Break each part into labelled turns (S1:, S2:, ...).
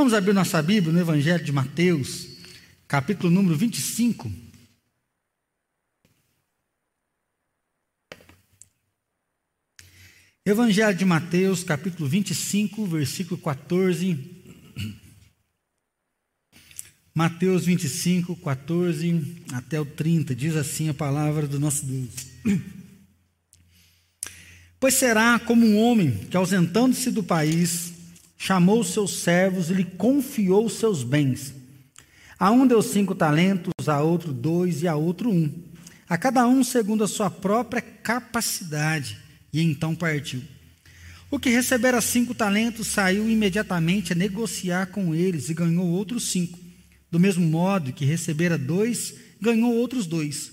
S1: Vamos abrir nossa Bíblia no Evangelho de Mateus, capítulo número 25. Evangelho de Mateus, capítulo 25, versículo 14. Mateus 25, 14 até o 30, diz assim a palavra do nosso Deus. Pois será como um homem que, ausentando-se do país, chamou seus servos e lhe confiou seus bens. A um deu cinco talentos, a outro dois e a outro um, a cada um segundo a sua própria capacidade, e então partiu. O que recebera cinco talentos saiu imediatamente a negociar com eles e ganhou outros cinco. Do mesmo modo que recebera dois, ganhou outros dois.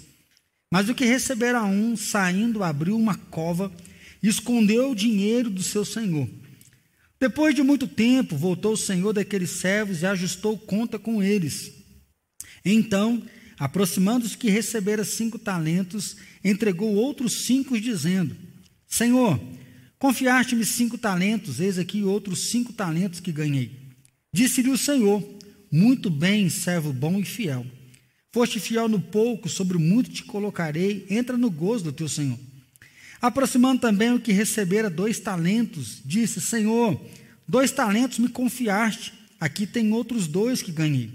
S1: Mas o que recebera um, saindo, abriu uma cova e escondeu o dinheiro do seu senhor. Depois de muito tempo, voltou o senhor daqueles servos e ajustou conta com eles. Então, aproximando-se que recebera cinco talentos, entregou outros cinco, dizendo: Senhor, confiaste-me cinco talentos, eis aqui outros cinco talentos que ganhei. Disse-lhe o Senhor: Muito bem, servo bom e fiel. Foste fiel no pouco, sobre o muito te colocarei, entra no gozo do teu Senhor. Aproximando também o que recebera dois talentos, disse: Senhor, dois talentos me confiaste, aqui tem outros dois que ganhei.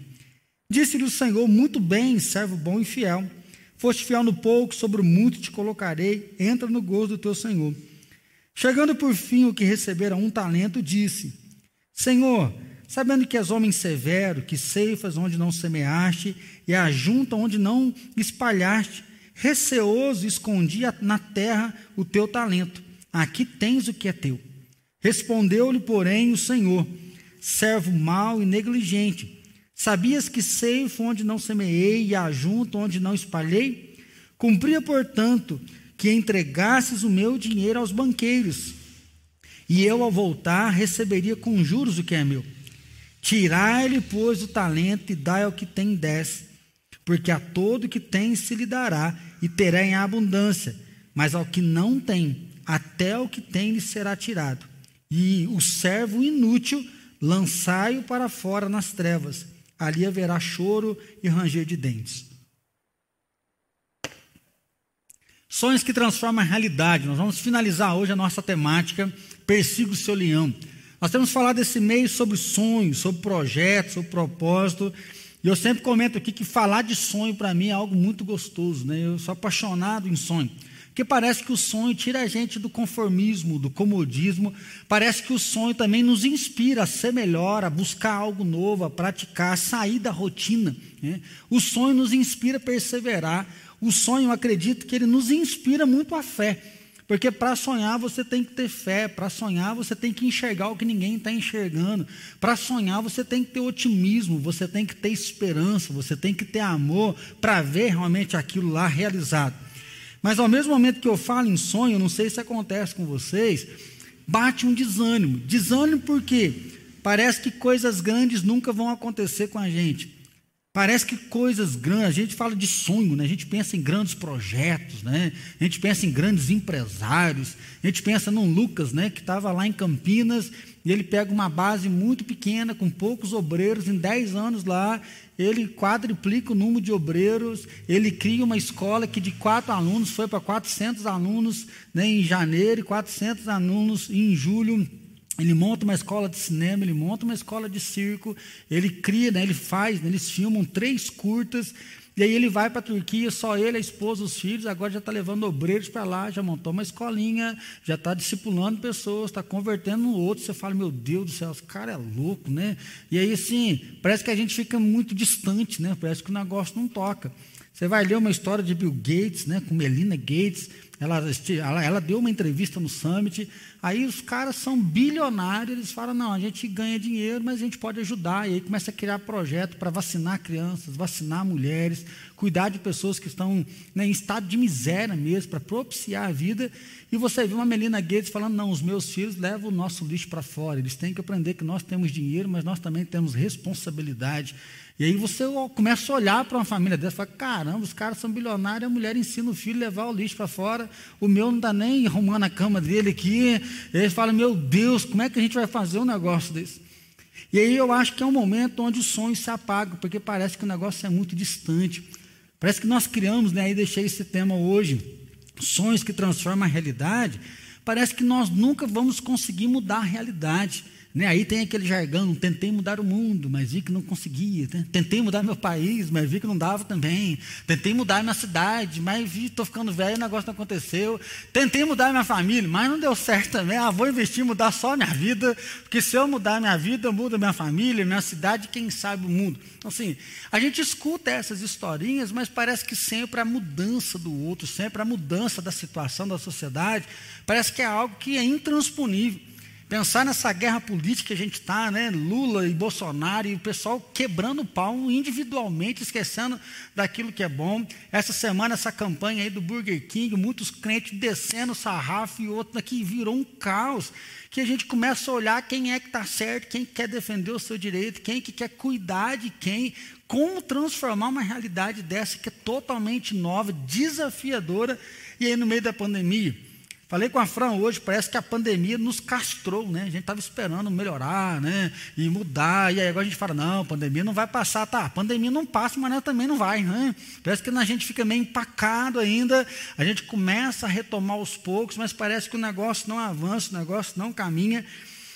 S1: Disse-lhe o Senhor: Muito bem, servo bom e fiel. Foste fiel no pouco, sobre o muito te colocarei, entra no gozo do teu Senhor. Chegando por fim o que recebera um talento, disse: Senhor, sabendo que és homem severo, que ceifas onde não semeaste e ajunta onde não espalhaste, receoso, escondia na terra o teu talento. Aqui tens o que é teu. Respondeu-lhe, porém, o Senhor: servo mau e negligente. Sabias que ceifo onde não semeei e ajunto onde não espalhei? Cumpria, portanto, que entregasses o meu dinheiro aos banqueiros, e eu, ao voltar, receberia com juros o que é meu. Tirai-lhe, pois, o talento e dai ao que tem dez porque a todo que tem se lhe dará e terá em abundância, mas ao que não tem, até o que tem lhe será tirado. E o servo inútil, lançai-o para fora nas trevas, ali haverá choro e ranger de dentes. Sonhos que transformam a realidade. Nós vamos finalizar hoje a nossa temática Persiga o seu leão. Nós temos falado esse mês sobre sonhos, sobre projetos, sobre propósito. E eu sempre comento aqui que falar de sonho para mim é algo muito gostoso, né? Eu sou apaixonado em sonho. Porque parece que o sonho tira a gente do conformismo, do comodismo. Parece que o sonho também nos inspira a ser melhor, a buscar algo novo, a praticar, a sair da rotina. Né? O sonho nos inspira a perseverar. O sonho, acredito que ele nos inspira muito a fé. Porque para sonhar você tem que ter fé, para sonhar você tem que enxergar o que ninguém está enxergando, para sonhar você tem que ter otimismo, você tem que ter esperança, você tem que ter amor para ver realmente aquilo lá realizado. Mas ao mesmo momento que eu falo em sonho, não sei se acontece com vocês, bate um desânimo. Desânimo porque parece que coisas grandes nunca vão acontecer com a gente. Parece que coisas grandes, a gente fala de sonho, né? a gente pensa em grandes projetos, né? a gente pensa em grandes empresários, a gente pensa num Lucas né? que estava lá em Campinas e ele pega uma base muito pequena, com poucos obreiros, em 10 anos lá, ele quadriplica o número de obreiros, ele cria uma escola que de quatro alunos foi para 400 alunos né? em janeiro e 400 alunos em julho ele monta uma escola de cinema, ele monta uma escola de circo, ele cria, né, ele faz, né, eles filmam três curtas, e aí ele vai para a Turquia, só ele, a esposa, os filhos, agora já está levando obreiros para lá, já montou uma escolinha, já está discipulando pessoas, está convertendo no outro. Você fala, meu Deus do céu, esse cara é louco, né? E aí, assim, parece que a gente fica muito distante, né? Parece que o negócio não toca. Você vai ler uma história de Bill Gates, né, com Melina Gates, ela, ela, ela, deu uma entrevista no Summit, aí os caras são bilionários, eles falam, não, a gente ganha dinheiro, mas a gente pode ajudar, e aí começa a criar projeto para vacinar crianças, vacinar mulheres, cuidar de pessoas que estão né, em estado de miséria mesmo, para propiciar a vida, e você vê uma Melina Gates falando, não, os meus filhos levam o nosso lixo para fora, eles têm que aprender que nós temos dinheiro, mas nós também temos responsabilidade, e aí você começa a olhar para uma família dessa e fala, caramba, os caras são bilionários, a mulher ensina o filho a levar o lixo para fora, o meu não está nem arrumando a cama dele aqui. E ele fala, meu Deus, como é que a gente vai fazer um negócio desse? E aí eu acho que é um momento onde os sonhos se apagam, porque parece que o negócio é muito distante. Parece que nós criamos, né? Aí deixei esse tema hoje, sonhos que transformam a realidade. Parece que nós nunca vamos conseguir mudar a realidade. Né? Aí tem aquele jargão, tentei mudar o mundo, mas vi que não conseguia. Né? Tentei mudar meu país, mas vi que não dava também. Tentei mudar minha cidade, mas vi, estou ficando velho, o negócio não aconteceu. Tentei mudar minha família, mas não deu certo também. Ah, vou investir mudar só minha vida, porque se eu mudar minha vida, muda minha família, minha cidade, quem sabe o mundo. Então, assim, a gente escuta essas historinhas, mas parece que sempre a mudança do outro, sempre a mudança da situação da sociedade, parece que é algo que é intransponível. Pensar nessa guerra política que a gente está, né? Lula e Bolsonaro e o pessoal quebrando o pau individualmente, esquecendo daquilo que é bom. Essa semana, essa campanha aí do Burger King, muitos crentes descendo o sarrafo e outro aqui virou um caos. Que a gente começa a olhar quem é que está certo, quem quer defender o seu direito, quem que quer cuidar de quem, como transformar uma realidade dessa que é totalmente nova, desafiadora, e aí no meio da pandemia. Falei com a Fran hoje, parece que a pandemia nos castrou, né? A gente estava esperando melhorar, né? E mudar. E aí agora a gente fala, não, a pandemia não vai passar. Tá, a pandemia não passa, mas ela também não vai, né? Parece que a gente fica meio empacado ainda. A gente começa a retomar aos poucos, mas parece que o negócio não avança, o negócio não caminha.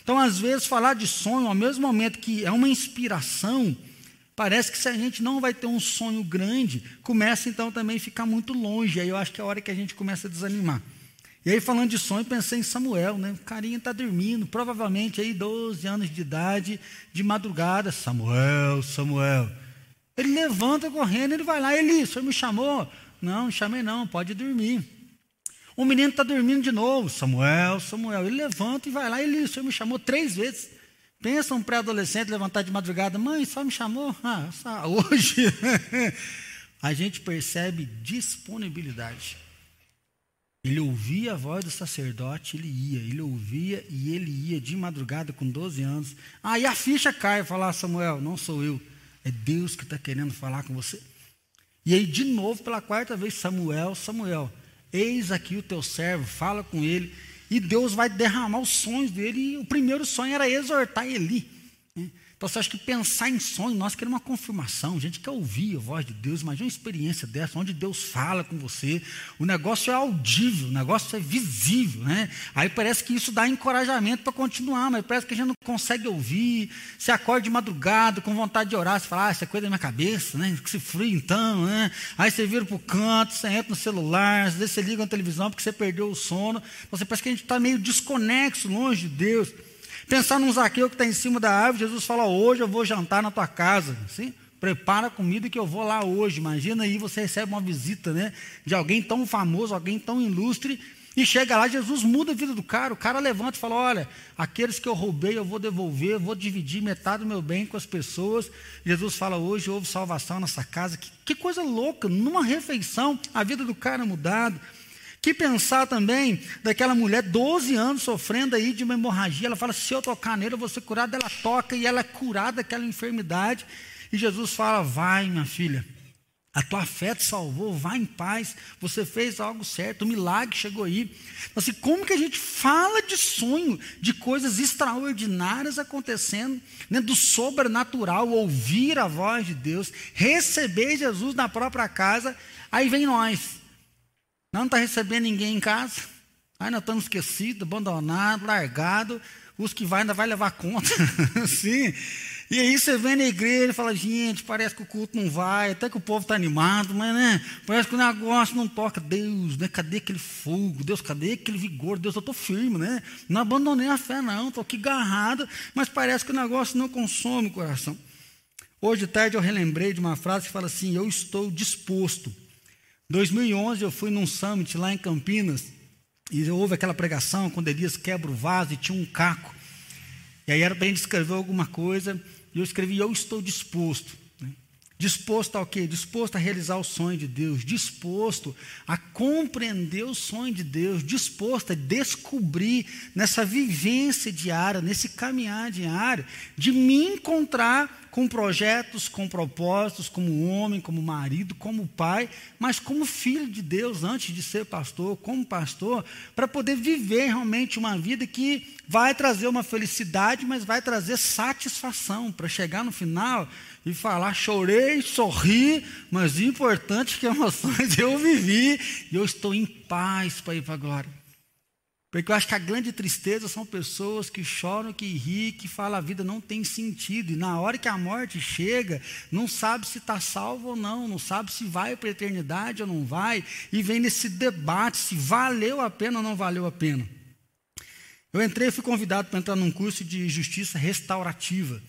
S1: Então, às vezes, falar de sonho, ao mesmo momento que é uma inspiração, Parece que se a gente não vai ter um sonho grande, começa então também a ficar muito longe. Aí eu acho que é a hora que a gente começa a desanimar. E aí, falando de sonho, pensei em Samuel, né? O carinha está dormindo, provavelmente aí 12 anos de idade, de madrugada. Samuel, Samuel. Ele levanta correndo, ele vai lá, Eli, o senhor me chamou? Não, não chamei não, pode dormir. O menino está dormindo de novo, Samuel, Samuel. Ele levanta e vai lá, Eli, o senhor me chamou três vezes. Pensa um pré-adolescente levantar de madrugada, mãe, só me chamou? Ah, só hoje. a gente percebe disponibilidade. Ele ouvia a voz do sacerdote, ele ia, ele ouvia e ele ia de madrugada com 12 anos. Aí a ficha cai, falar Samuel, não sou eu, é Deus que está querendo falar com você. E aí de novo pela quarta vez, Samuel, Samuel, eis aqui o teu servo, fala com ele, e Deus vai derramar os sonhos dele. E o primeiro sonho era exortar Eli. Né? Então você acha que pensar em sonho, nós queremos uma confirmação, a gente quer ouvir a voz de Deus, imagina uma experiência dessa, onde Deus fala com você, o negócio é audível, o negócio é visível, né? Aí parece que isso dá encorajamento para continuar, mas parece que a gente não consegue ouvir, você acorda de madrugada com vontade de orar, você fala, ah, isso é coisa da minha cabeça, né? Que se frio então, né? Aí você vira para o canto, você entra no celular, às vezes você liga a televisão porque você perdeu o sono, você parece que a gente está meio desconexo, longe de Deus. Pensar num Zaqueu que está em cima da árvore, Jesus fala: Hoje eu vou jantar na tua casa. Assim, prepara a comida que eu vou lá hoje. Imagina aí você recebe uma visita né, de alguém tão famoso, alguém tão ilustre, e chega lá, Jesus muda a vida do cara. O cara levanta e fala: Olha, aqueles que eu roubei eu vou devolver, vou dividir metade do meu bem com as pessoas. Jesus fala: Hoje houve salvação nessa casa. Que, que coisa louca, numa refeição, a vida do cara é mudada. Que pensar também daquela mulher, 12 anos sofrendo aí de uma hemorragia. Ela fala: se eu tocar nele, eu vou ser curada. Ela toca e ela é curada daquela enfermidade. E Jesus fala: vai, minha filha. A tua fé te salvou, vai em paz, você fez algo certo, o milagre chegou aí. Assim, como que a gente fala de sonho, de coisas extraordinárias acontecendo, né, do sobrenatural, ouvir a voz de Deus, receber Jesus na própria casa, aí vem nós, não está recebendo ninguém em casa. Aí nós estamos esquecidos, abandonados, largados. Os que vai ainda vai levar conta. Sim. E aí você vem na igreja e fala, gente, parece que o culto não vai, até que o povo está animado, mas né, parece que o negócio não toca. Deus, né, cadê aquele fogo? Deus, cadê aquele vigor? Deus, eu estou firme, né? Não abandonei a fé, não, estou aqui agarrado, mas parece que o negócio não consome o coração. Hoje de tarde eu relembrei de uma frase que fala assim: Eu estou disposto 2011 eu fui num summit lá em Campinas e houve aquela pregação quando Elias quebra o vaso e tinha um caco. E aí era para gente escrever alguma coisa e eu escrevi: Eu estou disposto. Né? Disposto ao quê? Disposto a realizar o sonho de Deus, disposto a compreender o sonho de Deus, disposto a descobrir nessa vivência diária, nesse caminhar diário, de me encontrar com projetos, com propósitos, como homem, como marido, como pai, mas como filho de Deus antes de ser pastor, como pastor, para poder viver realmente uma vida que vai trazer uma felicidade, mas vai trazer satisfação, para chegar no final e falar: chorei, sorri, mas o importante é que emoções eu vivi e eu estou em paz para ir para a glória. Porque eu acho que a grande tristeza são pessoas que choram, que riem, que falam a vida não tem sentido. E na hora que a morte chega, não sabe se está salvo ou não, não sabe se vai para a eternidade ou não vai. E vem nesse debate se valeu a pena ou não valeu a pena. Eu entrei e fui convidado para entrar num curso de justiça restaurativa.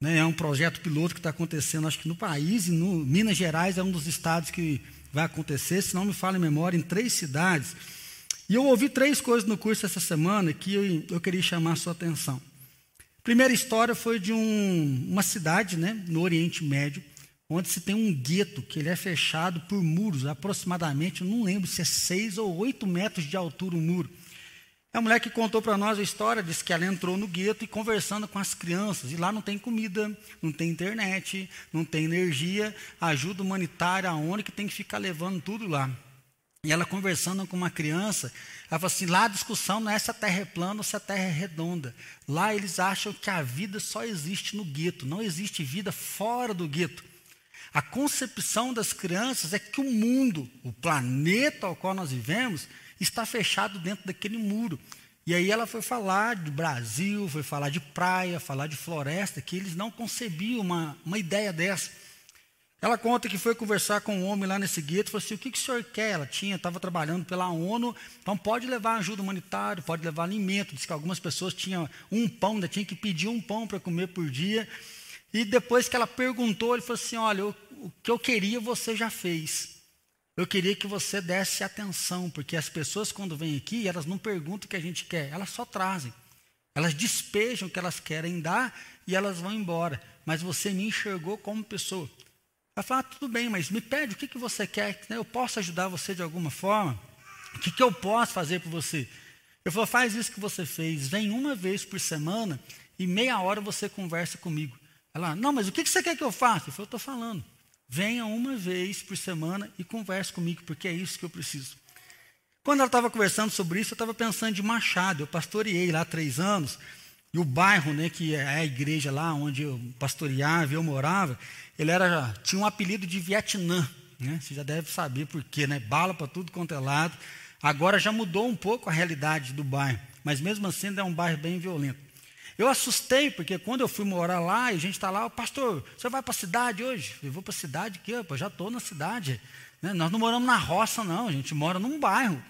S1: Né? É um projeto piloto que está acontecendo, acho que no país, e no Minas Gerais é um dos estados que vai acontecer, se não me falo em memória, em três cidades. E eu ouvi três coisas no curso essa semana que eu, eu queria chamar a sua atenção. A primeira história foi de um, uma cidade né, no Oriente Médio, onde se tem um gueto que ele é fechado por muros, aproximadamente, não lembro se é seis ou oito metros de altura o muro. É a mulher que contou para nós a história, disse que ela entrou no gueto e conversando com as crianças, e lá não tem comida, não tem internet, não tem energia, ajuda humanitária, a ONU que tem que ficar levando tudo lá. E ela conversando com uma criança, ela falou assim: lá a discussão não é se a terra é plana ou se a terra é redonda. Lá eles acham que a vida só existe no gueto, não existe vida fora do gueto. A concepção das crianças é que o mundo, o planeta ao qual nós vivemos, está fechado dentro daquele muro. E aí ela foi falar do Brasil, foi falar de praia, falar de floresta, que eles não concebiam uma, uma ideia dessa. Ela conta que foi conversar com um homem lá nesse gueto falou assim: o que, que o senhor quer? Ela tinha, estava trabalhando pela ONU, então pode levar ajuda humanitária, pode levar alimento. Diz que algumas pessoas tinham um pão, ainda tinha que pedir um pão para comer por dia. E depois que ela perguntou, ele falou assim: olha, o que eu queria você já fez. Eu queria que você desse atenção, porque as pessoas, quando vêm aqui, elas não perguntam o que a gente quer, elas só trazem. Elas despejam o que elas querem dar e elas vão embora. Mas você me enxergou como pessoa. Ela fala, ah, tudo bem, mas me pede o que, que você quer, né? eu posso ajudar você de alguma forma? O que, que eu posso fazer por você? Eu falo, faz isso que você fez, vem uma vez por semana e meia hora você conversa comigo. Ela, não, mas o que, que você quer que eu faça? Eu falo, estou falando. Venha uma vez por semana e converse comigo, porque é isso que eu preciso. Quando ela estava conversando sobre isso, eu estava pensando de Machado. Eu pastoreei lá três anos, e o bairro, né, que é a igreja lá onde eu pastoreava, eu morava, ele era, tinha um apelido de Vietnã. Né? Você já deve saber por quê, né? Bala para tudo quanto é lado. Agora já mudou um pouco a realidade do bairro, mas mesmo assim ainda é um bairro bem violento. Eu assustei, porque quando eu fui morar lá, e a gente está lá, pastor, você vai para a cidade hoje? Eu vou para a cidade aqui, eu já estou na cidade. Né? Nós não moramos na roça, não, a gente mora num bairro.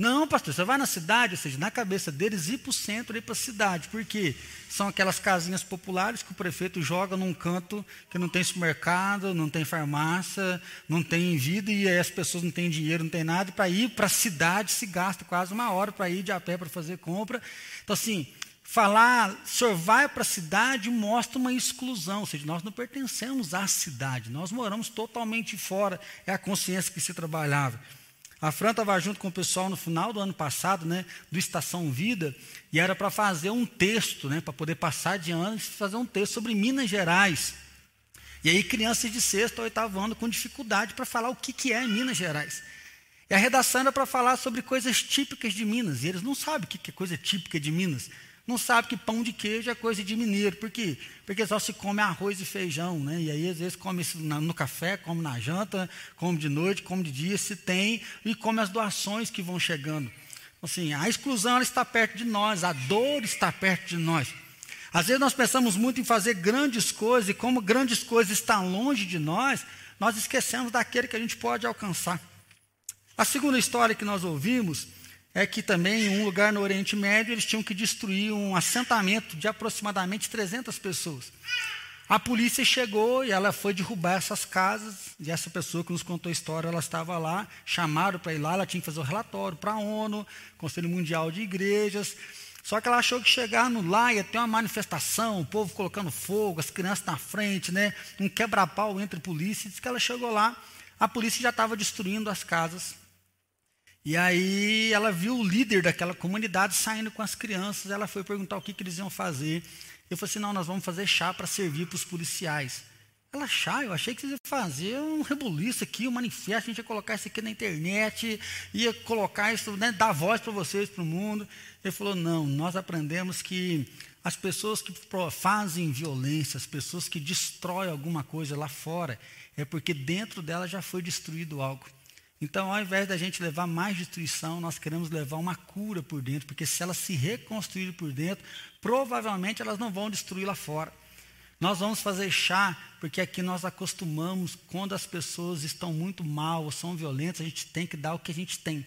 S1: Não, pastor, você vai na cidade, ou seja, na cabeça deles, ir para o centro, ir para a cidade. Por quê? São aquelas casinhas populares que o prefeito joga num canto que não tem supermercado, não tem farmácia, não tem vida, e aí as pessoas não têm dinheiro, não tem nada. Para ir para a cidade se gasta quase uma hora para ir de a pé para fazer compra. Então, assim, falar, o senhor vai para a cidade mostra uma exclusão, ou seja, nós não pertencemos à cidade, nós moramos totalmente fora, é a consciência que se trabalhava. A Fran estava junto com o pessoal no final do ano passado, né, do Estação Vida, e era para fazer um texto, né, para poder passar de ano e fazer um texto sobre Minas Gerais. E aí crianças de sexto ou oitavo ano com dificuldade para falar o que, que é Minas Gerais. E a redação era para falar sobre coisas típicas de Minas, e eles não sabem o que, que é coisa típica de Minas não sabe que pão de queijo é coisa de mineiro. Por quê? Porque só se come arroz e feijão, né? E aí, às vezes, come no café, come na janta, come de noite, come de dia, se tem, e come as doações que vão chegando. Assim, a exclusão está perto de nós, a dor está perto de nós. Às vezes nós pensamos muito em fazer grandes coisas, e como grandes coisas estão longe de nós, nós esquecemos daquele que a gente pode alcançar. A segunda história que nós ouvimos é que também em um lugar no Oriente Médio eles tinham que destruir um assentamento de aproximadamente 300 pessoas. A polícia chegou e ela foi derrubar essas casas, e essa pessoa que nos contou a história, ela estava lá, chamaram para ir lá, ela tinha que fazer o um relatório para a ONU, Conselho Mundial de Igrejas, só que ela achou que chegando lá ia ter uma manifestação, o povo colocando fogo, as crianças na frente, né, um quebra-pau entre polícia, e disse que ela chegou lá, a polícia já estava destruindo as casas e aí ela viu o líder daquela comunidade saindo com as crianças, ela foi perguntar o que, que eles iam fazer. Eu falei assim: não, nós vamos fazer chá para servir para os policiais. Ela, chá, eu achei que vocês iam fazer um rebuliço aqui, um manifesto, a gente ia colocar isso aqui na internet, ia colocar isso, né, dar voz para vocês, para o mundo. Ele falou: não, nós aprendemos que as pessoas que fazem violência, as pessoas que destroem alguma coisa lá fora, é porque dentro dela já foi destruído algo. Então, ao invés da gente levar mais destruição, nós queremos levar uma cura por dentro, porque se elas se reconstruírem por dentro, provavelmente elas não vão destruir lá fora. Nós vamos fazer chá, porque aqui nós acostumamos, quando as pessoas estão muito mal ou são violentas, a gente tem que dar o que a gente tem.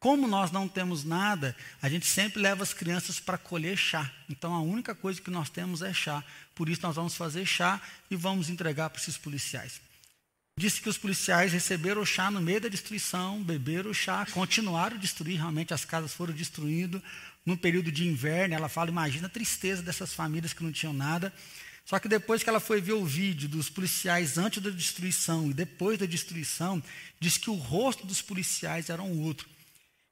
S1: Como nós não temos nada, a gente sempre leva as crianças para colher chá. Então a única coisa que nós temos é chá. Por isso nós vamos fazer chá e vamos entregar para esses policiais. Disse que os policiais receberam o chá no meio da destruição, beberam o chá, continuaram a destruir, realmente as casas foram destruídas. No período de inverno, ela fala: imagina a tristeza dessas famílias que não tinham nada. Só que depois que ela foi ver o vídeo dos policiais antes da destruição e depois da destruição, diz que o rosto dos policiais era um outro.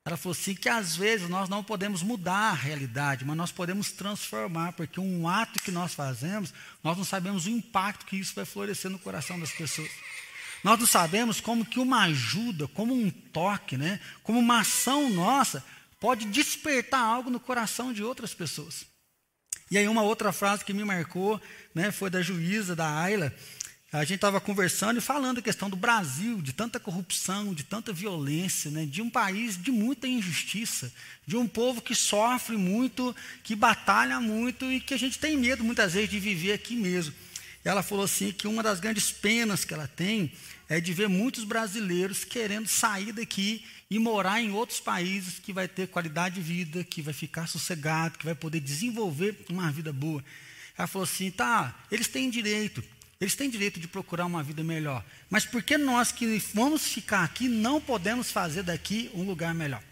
S1: Ela falou assim que às vezes nós não podemos mudar a realidade, mas nós podemos transformar, porque um ato que nós fazemos, nós não sabemos o impacto que isso vai florescer no coração das pessoas. Nós não sabemos como que uma ajuda, como um toque, né, como uma ação nossa, pode despertar algo no coração de outras pessoas. E aí uma outra frase que me marcou, né, foi da juíza, da Ayla. A gente estava conversando e falando a questão do Brasil, de tanta corrupção, de tanta violência, né, de um país de muita injustiça, de um povo que sofre muito, que batalha muito e que a gente tem medo muitas vezes de viver aqui mesmo. Ela falou assim que uma das grandes penas que ela tem é de ver muitos brasileiros querendo sair daqui e morar em outros países que vai ter qualidade de vida, que vai ficar sossegado, que vai poder desenvolver uma vida boa. Ela falou assim: tá, eles têm direito, eles têm direito de procurar uma vida melhor, mas por que nós que vamos ficar aqui não podemos fazer daqui um lugar melhor?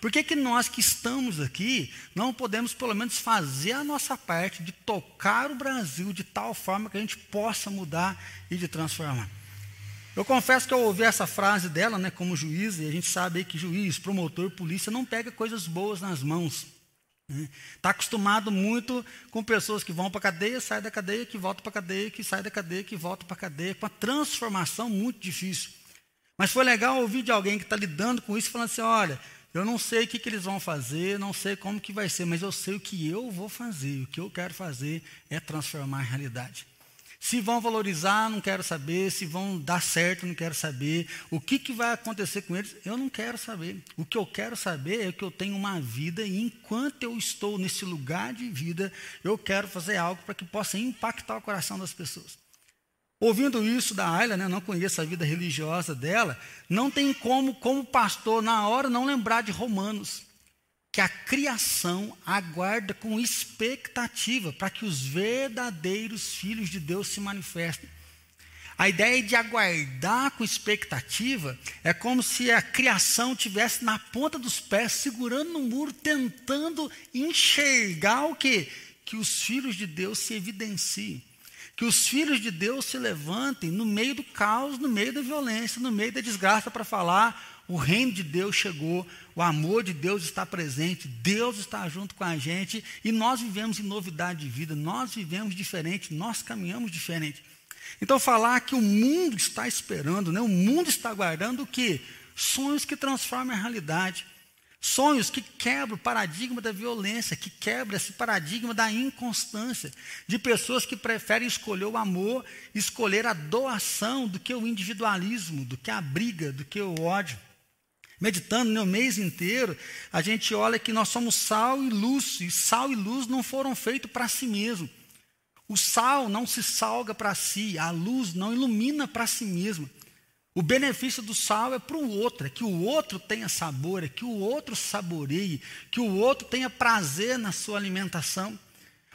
S1: Por que, que nós que estamos aqui não podemos, pelo menos, fazer a nossa parte de tocar o Brasil de tal forma que a gente possa mudar e de transformar? Eu confesso que eu ouvi essa frase dela, né, como juiz, e a gente sabe que juiz, promotor, polícia não pega coisas boas nas mãos. Está né? Tá acostumado muito com pessoas que vão para a cadeia, saem da cadeia, que voltam para a cadeia, que saem da cadeia, que voltam para a cadeia, com uma transformação muito difícil. Mas foi legal ouvir de alguém que está lidando com isso, falando assim: olha, eu não sei o que, que eles vão fazer, não sei como que vai ser, mas eu sei o que eu vou fazer. O que eu quero fazer é transformar a realidade. Se vão valorizar, não quero saber. Se vão dar certo, não quero saber. O que, que vai acontecer com eles, eu não quero saber. O que eu quero saber é que eu tenho uma vida e enquanto eu estou nesse lugar de vida, eu quero fazer algo para que possa impactar o coração das pessoas. Ouvindo isso da Ayla, né, não conheço a vida religiosa dela, não tem como, como pastor, na hora, não lembrar de Romanos que a criação aguarda com expectativa para que os verdadeiros filhos de Deus se manifestem. A ideia de aguardar com expectativa é como se a criação tivesse na ponta dos pés, segurando no muro, tentando enxergar o que? Que os filhos de Deus se evidenciem. Que os filhos de Deus se levantem no meio do caos, no meio da violência, no meio da desgraça para falar o reino de Deus chegou, o amor de Deus está presente, Deus está junto com a gente e nós vivemos em novidade de vida, nós vivemos diferente, nós caminhamos diferente. Então, falar que o mundo está esperando, né? o mundo está aguardando o quê? Sonhos que transformam a realidade. Sonhos que quebram o paradigma da violência, que quebram esse paradigma da inconstância, de pessoas que preferem escolher o amor, escolher a doação do que o individualismo, do que a briga, do que o ódio meditando no mês inteiro, a gente olha que nós somos sal e luz, e sal e luz não foram feitos para si mesmo. O sal não se salga para si, a luz não ilumina para si mesma. O benefício do sal é para o outro, é que o outro tenha sabor, é que o outro saboreie, que o outro tenha prazer na sua alimentação.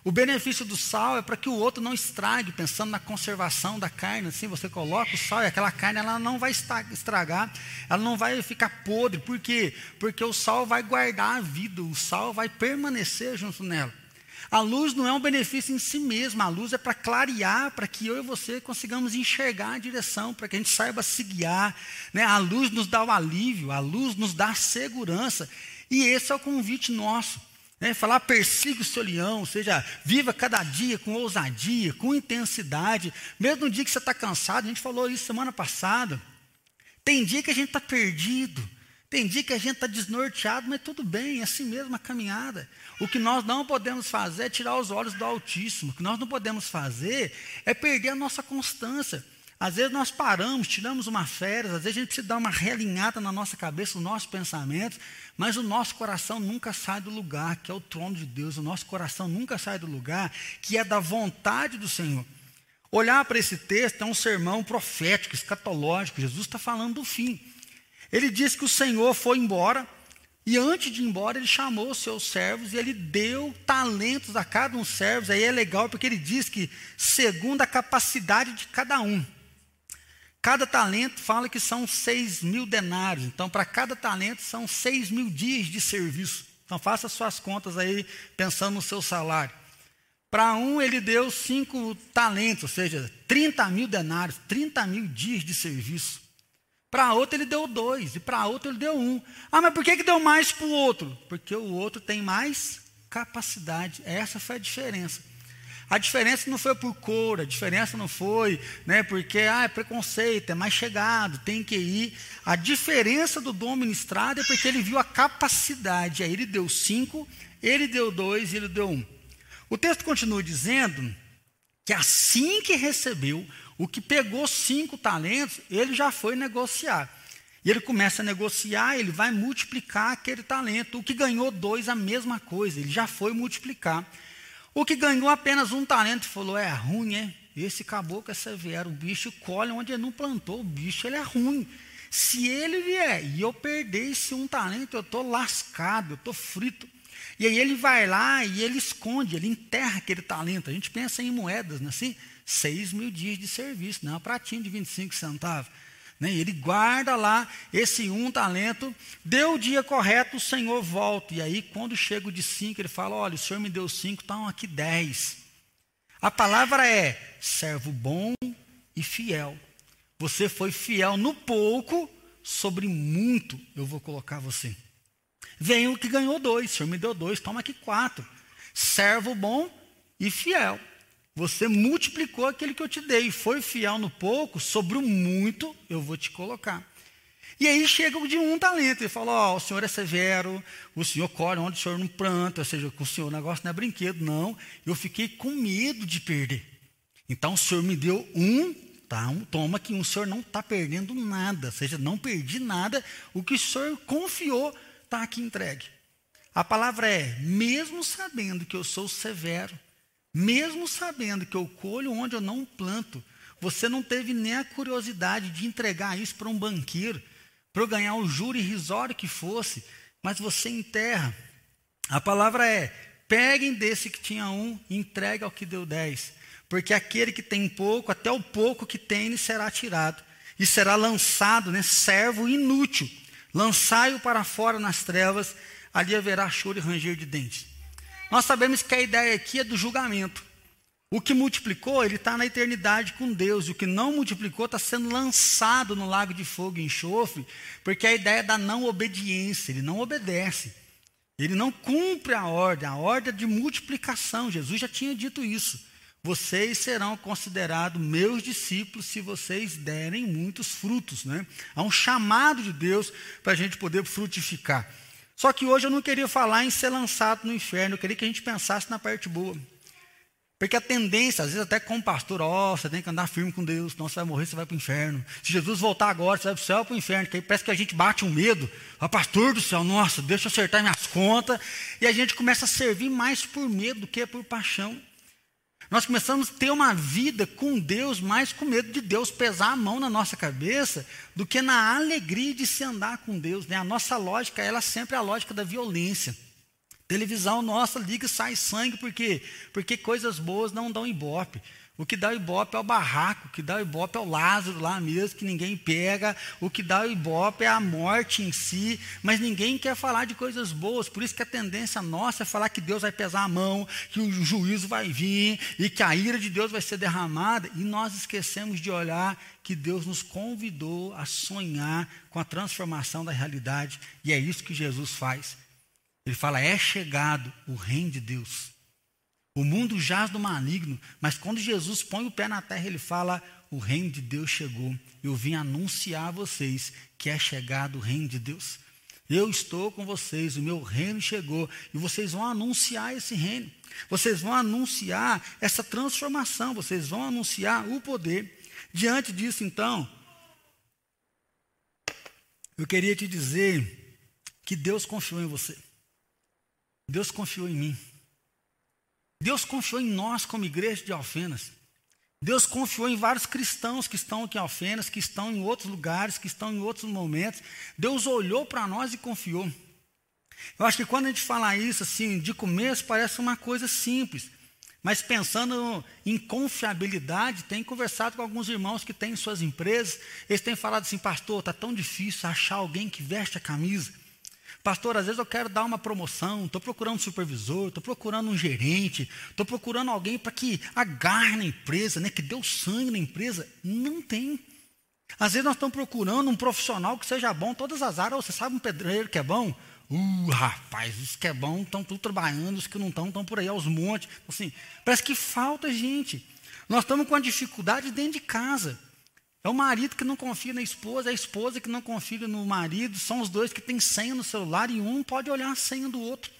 S1: O benefício do sal é para que o outro não estrague, pensando na conservação da carne. Assim, você coloca o sal e aquela carne ela não vai estragar, ela não vai ficar podre. Por quê? Porque o sal vai guardar a vida, o sal vai permanecer junto nela. A luz não é um benefício em si mesma, a luz é para clarear, para que eu e você consigamos enxergar a direção, para que a gente saiba se guiar. Né? A luz nos dá o alívio, a luz nos dá segurança. E esse é o convite nosso Né? Falar persiga o seu leão, ou seja, viva cada dia com ousadia, com intensidade. Mesmo no dia que você está cansado, a gente falou isso semana passada. Tem dia que a gente está perdido. Tem dia que a gente está desnorteado, mas tudo bem, é assim mesmo a caminhada. O que nós não podemos fazer é tirar os olhos do Altíssimo. O que nós não podemos fazer é perder a nossa constância. Às vezes nós paramos, tiramos uma férias, às vezes a gente precisa dar uma realinhada na nossa cabeça, nos nossos pensamentos, mas o nosso coração nunca sai do lugar que é o trono de Deus, o nosso coração nunca sai do lugar que é da vontade do Senhor. Olhar para esse texto é um sermão profético, escatológico, Jesus está falando do fim. Ele diz que o Senhor foi embora, e antes de ir embora, ele chamou os seus servos e ele deu talentos a cada um servo. Aí é legal porque ele diz que segundo a capacidade de cada um. Cada talento fala que são seis mil denários. Então, para cada talento são seis mil dias de serviço. Então, faça suas contas aí, pensando no seu salário. Para um, ele deu cinco talentos, ou seja, 30 mil denários, 30 mil dias de serviço. Para outro, ele deu dois, e para outro, ele deu um. Ah, mas por que, que deu mais para o outro? Porque o outro tem mais capacidade. Essa foi a diferença. A diferença não foi por cor, a diferença não foi né, porque ah, é preconceito, é mais chegado, tem que ir. A diferença do dom ministrado é porque ele viu a capacidade. Aí ele deu cinco, ele deu dois e ele deu um. O texto continua dizendo que assim que recebeu, o que pegou cinco talentos, ele já foi negociar. E ele começa a negociar, ele vai multiplicar aquele talento. O que ganhou dois, a mesma coisa, ele já foi multiplicar. O que ganhou apenas um talento falou: é ruim, é? Esse caboclo é severo, o bicho colhe onde ele não plantou, o bicho ele é ruim. Se ele vier e eu perder esse um talento, eu estou lascado, eu estou frito. E aí ele vai lá e ele esconde, ele enterra aquele talento. A gente pensa em moedas, não é assim? Seis mil dias de serviço, não é um pratinho de 25 centavos. Né? Ele guarda lá esse um talento, deu o dia correto, o Senhor volta. E aí, quando chega o de cinco, ele fala: Olha, o Senhor me deu cinco, estão aqui dez. A palavra é servo bom e fiel. Você foi fiel no pouco, sobre muito eu vou colocar você. Vem o que ganhou dois, o Senhor me deu dois, toma aqui quatro. Servo bom e fiel. Você multiplicou aquele que eu te dei, foi fiel no pouco, sobre o muito eu vou te colocar. E aí chega o de um talento, e fala: Ó, oh, o senhor é severo, o senhor colhe onde o senhor não planta, ou seja, com o senhor o negócio não é brinquedo, não. Eu fiquei com medo de perder. Então o senhor me deu um, tá, um toma que o senhor não está perdendo nada, ou seja, não perdi nada, o que o senhor confiou está aqui entregue. A palavra é: mesmo sabendo que eu sou severo, mesmo sabendo que eu colho onde eu não planto, você não teve nem a curiosidade de entregar isso para um banqueiro, para ganhar o juro irrisório que fosse, mas você enterra. A palavra é: peguem desse que tinha um e entregue ao que deu dez. Porque aquele que tem pouco, até o pouco que tem, lhe será tirado. E será lançado, né, servo inútil. Lançai-o para fora nas trevas, ali haverá choro e ranger de dentes. Nós sabemos que a ideia aqui é do julgamento. O que multiplicou, ele está na eternidade com Deus. O que não multiplicou está sendo lançado no lago de fogo e enxofre, porque a ideia é da não obediência. Ele não obedece. Ele não cumpre a ordem, a ordem de multiplicação. Jesus já tinha dito isso. Vocês serão considerados meus discípulos se vocês derem muitos frutos. Né? Há um chamado de Deus para a gente poder frutificar. Só que hoje eu não queria falar em ser lançado no inferno, eu queria que a gente pensasse na parte boa. Porque a tendência, às vezes até como pastor, ó, oh, você tem que andar firme com Deus, senão você vai morrer, você vai para o inferno. Se Jesus voltar agora, você vai para o céu ou para o inferno, que aí parece que a gente bate um medo. Ó, pastor do céu, nossa, deixa eu acertar minhas contas. E a gente começa a servir mais por medo do que por paixão. Nós começamos a ter uma vida com Deus, mais com medo de Deus pesar a mão na nossa cabeça, do que na alegria de se andar com Deus. Né? A nossa lógica, ela sempre é a lógica da violência. Televisão nossa liga e sai sangue, por quê? Porque coisas boas não dão ibope. O que dá o ibope é o barraco, o que dá o ibope é o Lázaro lá mesmo, que ninguém pega. O que dá o ibope é a morte em si, mas ninguém quer falar de coisas boas. Por isso que a tendência nossa é falar que Deus vai pesar a mão, que o juízo vai vir e que a ira de Deus vai ser derramada. E nós esquecemos de olhar que Deus nos convidou a sonhar com a transformação da realidade. E é isso que Jesus faz. Ele fala: é chegado o reino de Deus. O mundo jaz do maligno, mas quando Jesus põe o pé na terra, ele fala: o reino de Deus chegou. Eu vim anunciar a vocês que é chegado o reino de Deus. Eu estou com vocês, o meu reino chegou, e vocês vão anunciar esse reino. Vocês vão anunciar essa transformação, vocês vão anunciar o poder. Diante disso, então, eu queria te dizer que Deus confiou em você. Deus confiou em mim. Deus confiou em nós como igreja de Alfenas. Deus confiou em vários cristãos que estão aqui em Alfenas, que estão em outros lugares, que estão em outros momentos. Deus olhou para nós e confiou. Eu acho que quando a gente fala isso assim, de começo, parece uma coisa simples. Mas pensando em confiabilidade, tem conversado com alguns irmãos que têm suas empresas, eles têm falado assim, pastor, está tão difícil achar alguém que veste a camisa. Pastor, às vezes eu quero dar uma promoção, estou procurando um supervisor, estou procurando um gerente, estou procurando alguém para que agarre na empresa, né, que dê o sangue na empresa. Não tem. Às vezes nós estamos procurando um profissional que seja bom, todas as áreas, você sabe um pedreiro que é bom? Uh, rapaz, os que é bom estão tudo trabalhando, os que não estão estão por aí aos montes. Assim, parece que falta gente. Nós estamos com a dificuldade dentro de casa. É o marido que não confia na esposa, é a esposa que não confia no marido, são os dois que têm senha no celular e um pode olhar a senha do outro.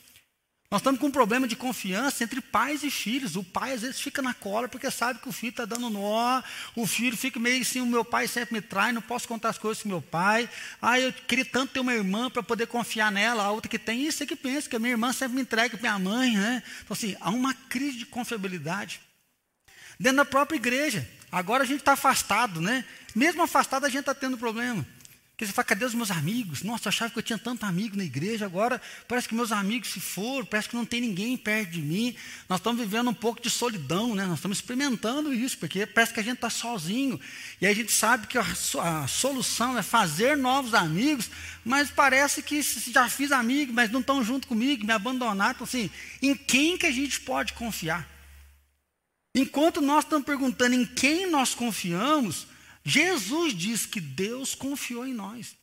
S1: Nós estamos com um problema de confiança entre pais e filhos. O pai às vezes fica na cola porque sabe que o filho está dando nó. O filho fica meio assim: o meu pai sempre me trai, não posso contar as coisas com meu pai. Ah, eu queria tanto ter uma irmã para poder confiar nela. A outra que tem, isso é que pensa, que a minha irmã sempre me entrega para minha mãe. Né? Então, assim, há uma crise de confiabilidade. Dentro da própria igreja. Agora a gente está afastado, né? Mesmo afastado, a gente está tendo problema. Porque você fala, cadê os meus amigos? Nossa, eu achava que eu tinha tanto amigo na igreja, agora parece que meus amigos se foram, parece que não tem ninguém perto de mim. Nós estamos vivendo um pouco de solidão, né? Nós estamos experimentando isso, porque parece que a gente está sozinho. E a gente sabe que a, a, solução é fazer novos amigos, mas parece que já fiz amigos, mas não estão junto comigo, me abandonaram. Então, assim, em quem que a gente pode confiar? Enquanto nós estamos perguntando em quem nós confiamos, Jesus diz que Deus confiou em nós.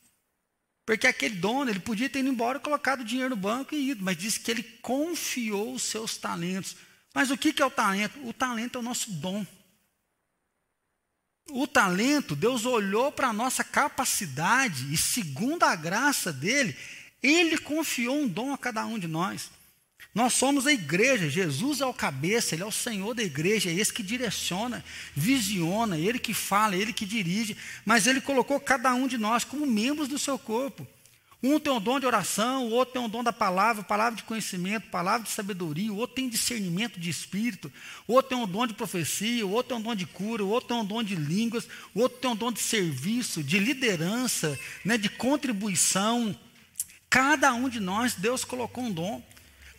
S1: Porque aquele dono, ele podia ter ido embora, colocado o dinheiro no banco e ido, mas disse que ele confiou os seus talentos. Mas o que é o talento? O talento é o nosso dom. O talento, Deus olhou para a nossa capacidade e, segundo a graça dele, ele confiou um dom a cada um de nós. Nós somos a igreja, Jesus é o cabeça, Ele é o Senhor da igreja, é esse que direciona, visiona, Ele que fala, Ele que dirige, mas Ele colocou cada um de nós como membros do seu corpo. Um tem o dom de oração, o outro tem o dom da palavra, palavra de conhecimento, palavra de sabedoria, o outro tem discernimento de espírito, o outro tem o dom de profecia, o outro tem o dom de cura, o outro tem o dom de línguas, o outro tem o dom de serviço, de liderança, né, de contribuição. Cada um de nós, Deus colocou um dom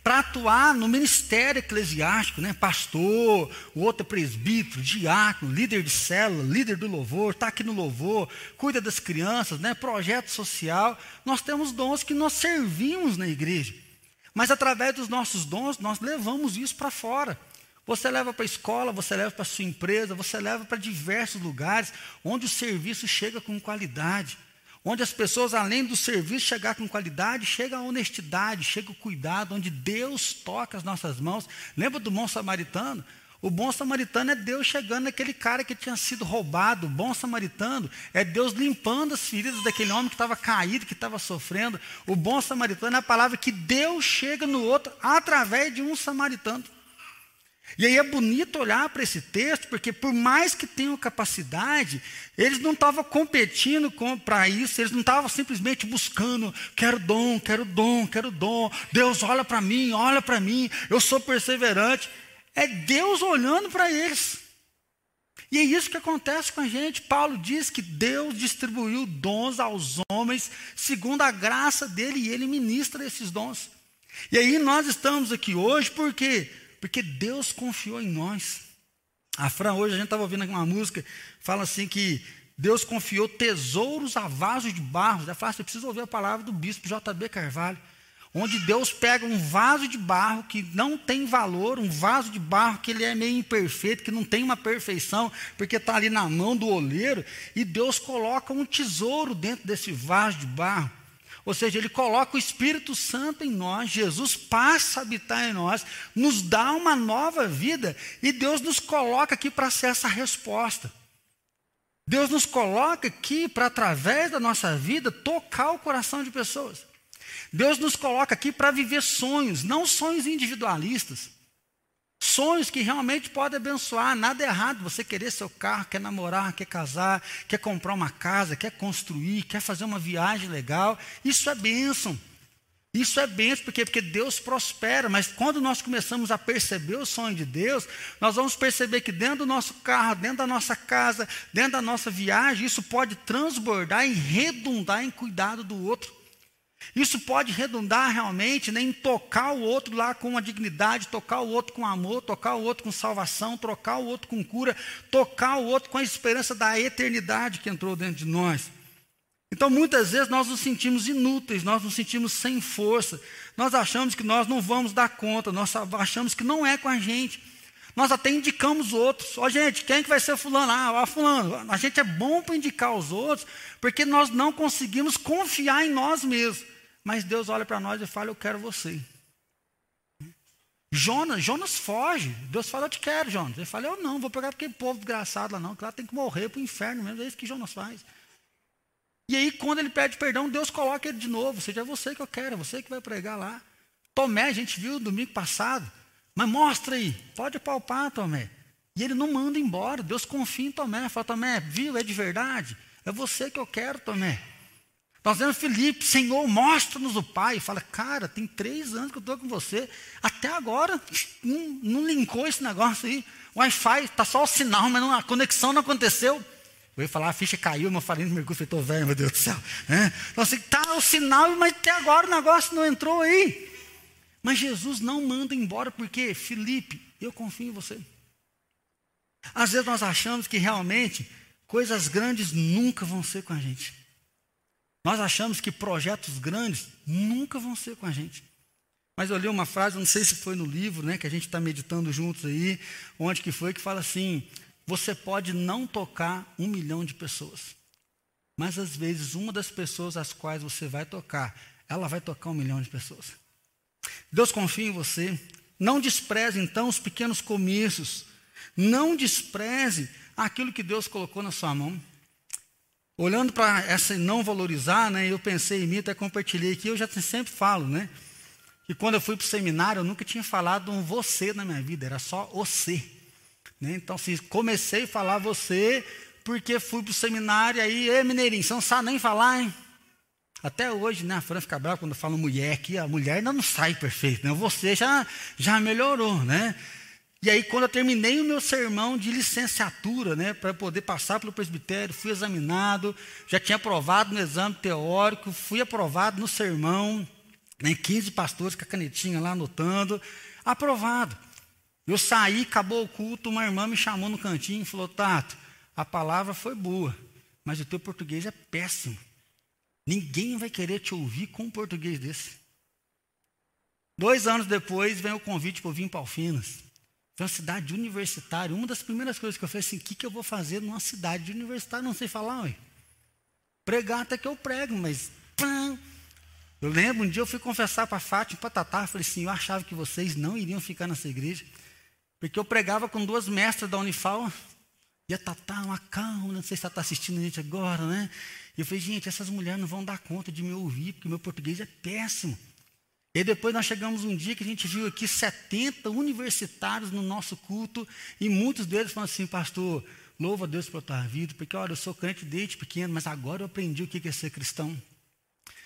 S1: para atuar no ministério eclesiástico, né? pastor, o outro é presbítero, diácono, líder de célula, líder do louvor, está aqui no louvor, cuida das crianças, né? projeto social. Nós temos dons que nós servimos na igreja, mas através dos nossos dons, nós levamos isso para fora. Você leva para a escola, você leva para a sua empresa, você leva para diversos lugares onde o serviço chega com qualidade onde as pessoas, além do serviço chegar com qualidade, chega a honestidade, chega o cuidado, onde Deus toca as nossas mãos. Lembra do bom samaritano? O bom samaritano é Deus chegando naquele cara que tinha sido roubado. O bom samaritano é Deus limpando as feridas daquele homem que estava caído, que estava sofrendo. O bom samaritano é a palavra que Deus chega no outro através de um samaritano. E aí é bonito olhar para esse texto, porque por mais que tenham capacidade, eles não estavam competindo para isso, eles não estavam simplesmente buscando, quero dom, quero dom, quero dom. Deus olha para mim, olha para mim, eu sou perseverante. É Deus olhando para eles. E é isso que acontece com a gente. Paulo diz que Deus distribuiu dons aos homens segundo a graça dele e ele ministra esses dons. E aí nós estamos aqui hoje porque porque Deus confiou em nós. A Fran, hoje a gente estava ouvindo uma música, fala assim que Deus confiou tesouros a vasos de barro. Já fala, você precisa ouvir a palavra do bispo JB Carvalho. Onde Deus pega um vaso de barro que não tem valor, um vaso de barro que ele é meio imperfeito, que não tem uma perfeição, porque está ali na mão do oleiro, e Deus coloca um tesouro dentro desse vaso de barro. Ou seja, ele coloca o Espírito Santo em nós, Jesus passa a habitar em nós, nos dá uma nova vida e Deus nos coloca aqui para ser essa resposta. Deus nos coloca aqui para, através da nossa vida, tocar o coração de pessoas. Deus nos coloca aqui para viver sonhos, não sonhos individualistas. Sonhos que realmente podem abençoar, nada é errado você querer seu carro, quer namorar, quer casar, quer comprar uma casa, quer construir, quer fazer uma viagem legal. Isso é bênção. Isso é bênção, porque, porque Deus prospera, mas quando nós começamos a perceber o sonho de Deus, nós vamos perceber que dentro do nosso carro, dentro da nossa casa, dentro da nossa viagem, isso pode transbordar e redundar em cuidado do outro. Isso pode redundar realmente né, em tocar o outro lá com uma dignidade, tocar o outro com amor, tocar o outro com salvação, tocar o outro com cura, tocar o outro com a esperança da eternidade que entrou dentro de nós. Então, muitas vezes nós nos sentimos inúteis, nós nos sentimos sem força, nós achamos que nós não vamos dar conta, nós achamos que não é com a gente. Nós até indicamos outros. Ó, oh, gente, quem que vai ser fulano? Ah, fulano. A gente é bom para indicar os outros, porque nós não conseguimos confiar em nós mesmos. Mas Deus olha para nós e fala: Eu quero você. Jonas, Jonas foge. Deus fala: Eu te quero, Jonas. Ele fala: Eu não, vou pegar aquele povo desgraçado lá, não. Que lá tem que morrer para o inferno mesmo. É isso que Jonas faz. E aí, quando ele pede perdão, Deus coloca ele de novo. Ou seja, é você que eu quero, é você que vai pregar lá. Tomé, a gente viu domingo passado. Mas mostra aí, pode palpar, Tomé. E ele não manda embora. Deus confia em Tomé. Fala, Tomé, viu, é de verdade. É você que eu quero, Tomé. Nós vemos Felipe, Senhor, mostra-nos o Pai. Fala, cara, tem três anos que eu estou com você. Até agora não, não linkou esse negócio aí. Wi-Fi, está só o sinal, mas não, a conexão não aconteceu. Eu ia falar, a ficha caiu, meu farinha de mercúrio, estou velho, meu Deus do céu. É? Então, assim, está o sinal, mas até agora o negócio não entrou aí. Mas Jesus não manda embora, porque, Felipe, eu confio em você. Às vezes nós achamos que realmente coisas grandes nunca vão ser com a gente. Nós achamos que projetos grandes nunca vão ser com a gente. Mas eu li uma frase, não sei se foi no livro, né, que a gente está meditando juntos aí, onde que foi, que fala assim: você pode não tocar um milhão de pessoas, mas às vezes uma das pessoas às quais você vai tocar, ela vai tocar um milhão de pessoas. Deus confia em você. Não despreze então os pequenos comícios. Não despreze aquilo que Deus colocou na sua mão. Olhando para essa não valorizar, né, eu pensei em mim, até compartilhei aqui, eu já sempre falo, né? Que quando eu fui para o seminário, eu nunca tinha falado um você na minha vida, era só você. Né? Então, assim, comecei a falar você, porque fui para o seminário, aí, ei, mineirinho, você não sabe nem falar, hein? Até hoje, né, a Fran fica brava quando fala mulher aqui, a mulher ainda não sai perfeita, né? Você já, já melhorou, né? E aí, quando eu terminei o meu sermão de licenciatura, né, para poder passar pelo presbitério, fui examinado, já tinha aprovado no exame teórico, fui aprovado no sermão, né, 15 pastores com a canetinha lá anotando, aprovado. Eu saí, acabou o culto, uma irmã me chamou no cantinho e falou: Tato, a palavra foi boa, mas o teu português é péssimo. Ninguém vai querer te ouvir com um português desse. Dois anos depois, vem o convite para eu vir para Alfinas. Uma cidade universitária. Uma das primeiras coisas que eu falei assim: o que, que eu vou fazer numa cidade universitária? Não sei falar, ué. Pregar até que eu prego, mas. Pam. Eu lembro, um dia eu fui confessar para a Fátima para Tatá. Falei assim: eu achava que vocês não iriam ficar nessa igreja. Porque eu pregava com duas mestras da Unifal. E a Tatá, uma calma, não sei se está assistindo a gente agora, né? E eu falei, gente, essas mulheres não vão dar conta de me ouvir, porque meu português é péssimo. E depois nós chegamos um dia que a gente viu aqui 70 universitários no nosso culto, e muitos deles falaram assim, pastor, louva a Deus pela tua vida, porque olha, eu sou crente desde pequeno, mas agora eu aprendi o que é ser cristão.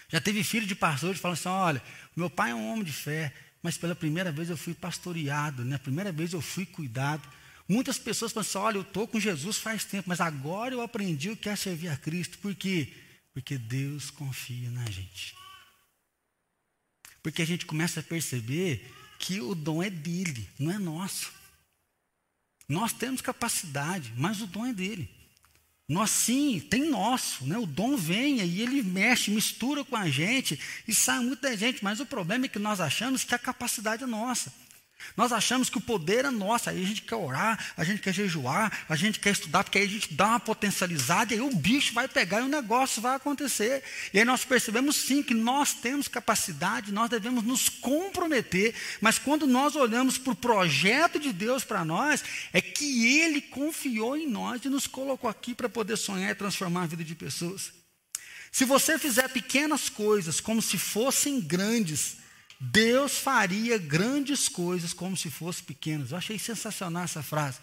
S1: Já teve filho de pastores falando assim: olha, meu pai é um homem de fé, mas pela primeira vez eu fui pastoreado, né? primeira vez eu fui cuidado. Muitas pessoas falam assim: olha, eu estou com Jesus faz tempo, mas agora eu aprendi o que é servir a Cristo. Por quê? Porque Deus confia na gente. Porque a gente começa a perceber que o dom é dele, não é nosso. Nós temos capacidade, mas o dom é dele. Nós sim, tem nosso, né? O dom vem e ele mexe, mistura com a gente e sai muita gente, mas o problema é que nós achamos que a capacidade é nossa. Nós achamos que o poder é nosso, aí a gente quer orar, a gente quer jejuar, a gente quer estudar, porque aí a gente dá uma potencializada e aí o bicho vai pegar e o negócio vai acontecer. E aí nós percebemos sim que nós temos capacidade, nós devemos nos comprometer, mas quando nós olhamos para o projeto de Deus para nós, é que Ele confiou em nós e nos colocou aqui para poder sonhar e transformar a vida de pessoas. Se você fizer pequenas coisas como se fossem grandes, Deus faria grandes coisas como se fossem pequenas. Eu achei sensacional essa frase.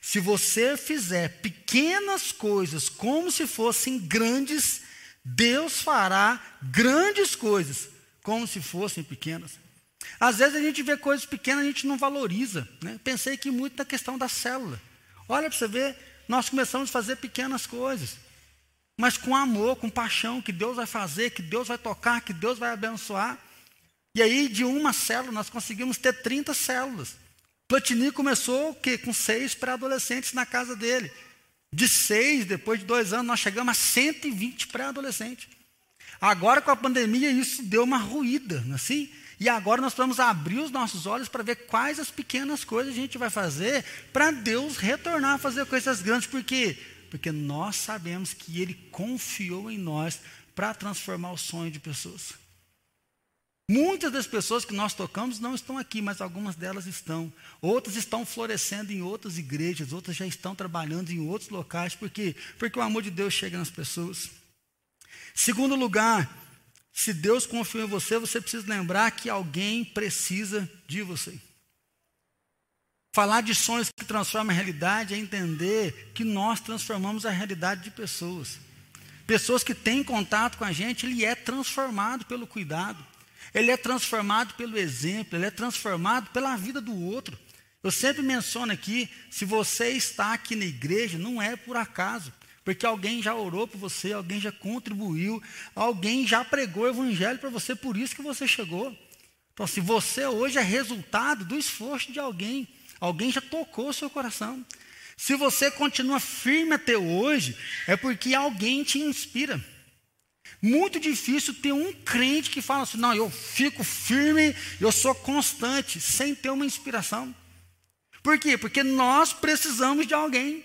S1: Se você fizer pequenas coisas como se fossem grandes, Deus fará grandes coisas como se fossem pequenas. Às vezes a gente vê coisas pequenas e a gente não valoriza. Né? Pensei que muito na questão da célula. Olha para você ver, nós começamos a fazer pequenas coisas, mas com amor, com paixão, que Deus vai fazer, que Deus vai tocar, que Deus vai abençoar. E aí, de uma célula, nós conseguimos ter 30 células. Platini começou o quê? com seis pré-adolescentes na casa dele. De seis, depois de dois anos, nós chegamos a 120 pré-adolescentes. Agora, com a pandemia, isso deu uma ruída, não é assim? E agora nós vamos abrir os nossos olhos para ver quais as pequenas coisas a gente vai fazer para Deus retornar a fazer coisas grandes. Por quê? Porque nós sabemos que Ele confiou em nós para transformar o sonho de pessoas. Muitas das pessoas que nós tocamos não estão aqui, mas algumas delas estão. Outras estão florescendo em outras igrejas, outras já estão trabalhando em outros locais. Por quê? Porque o amor de Deus chega nas pessoas. Segundo lugar, se Deus confiou em você, você precisa lembrar que alguém precisa de você. Falar de sonhos que transformam a realidade é entender que nós transformamos a realidade de pessoas. Pessoas que têm contato com a gente, ele é transformado pelo cuidado. Ele é transformado pelo exemplo, ele é transformado pela vida do outro. Eu sempre menciono aqui: se você está aqui na igreja, não é por acaso, porque alguém já orou por você, alguém já contribuiu, alguém já pregou o evangelho para você, por isso que você chegou. Então, se você hoje é resultado do esforço de alguém, alguém já tocou o seu coração. Se você continua firme até hoje, é porque alguém te inspira. Muito difícil ter um crente que fala assim: não, eu fico firme, eu sou constante, sem ter uma inspiração. Por quê? Porque nós precisamos de alguém.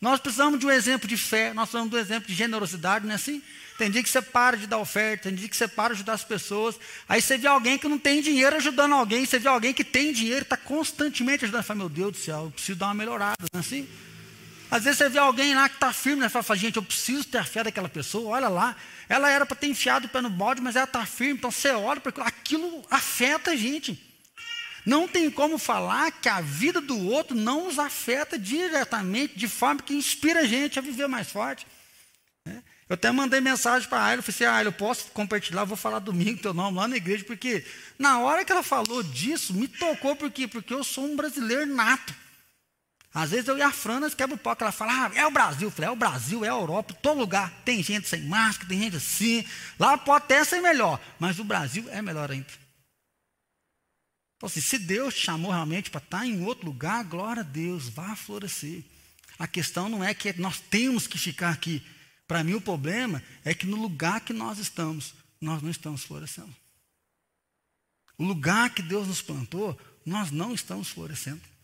S1: Nós precisamos de um exemplo de fé, nós precisamos de um exemplo de generosidade, não é assim? Tem dia que você para de dar oferta, tem dia que você para de ajudar as pessoas. Aí você vê alguém que não tem dinheiro ajudando alguém, você vê alguém que tem dinheiro, está constantemente ajudando. Fala, meu Deus do céu, eu preciso dar uma melhorada, não é assim? Às vezes você vê alguém lá que está firme, né? fala, gente, eu preciso ter a fé daquela pessoa, olha lá, ela era para ter enfiado o pé no balde, mas ela está firme, então você olha para aquilo, aquilo afeta a gente. Não tem como falar que a vida do outro não nos afeta diretamente, de forma que inspira a gente a viver mais forte. Né? Eu até mandei mensagem para a Ayla, falei assim, ah, eu posso compartilhar, vou falar domingo teu nome lá na igreja, porque na hora que ela falou disso, me tocou, por quê? Porque eu sou um brasileiro nato. Às vezes eu e a Fran, nós quebra o pau, ela fala, ah, é o Brasil. Eu falei, é o Brasil, é a Europa, todo lugar. Tem gente sem máscara, tem gente assim. Lá pode até ser melhor, mas o Brasil é melhor ainda. Então, assim, se Deus chamou realmente para estar em outro lugar, glória a Deus, vá florescer. A questão não é que nós temos que ficar aqui. Para mim, o problema é que no lugar que nós estamos, nós não estamos florescendo. O lugar que Deus nos plantou, nós não estamos florescendo.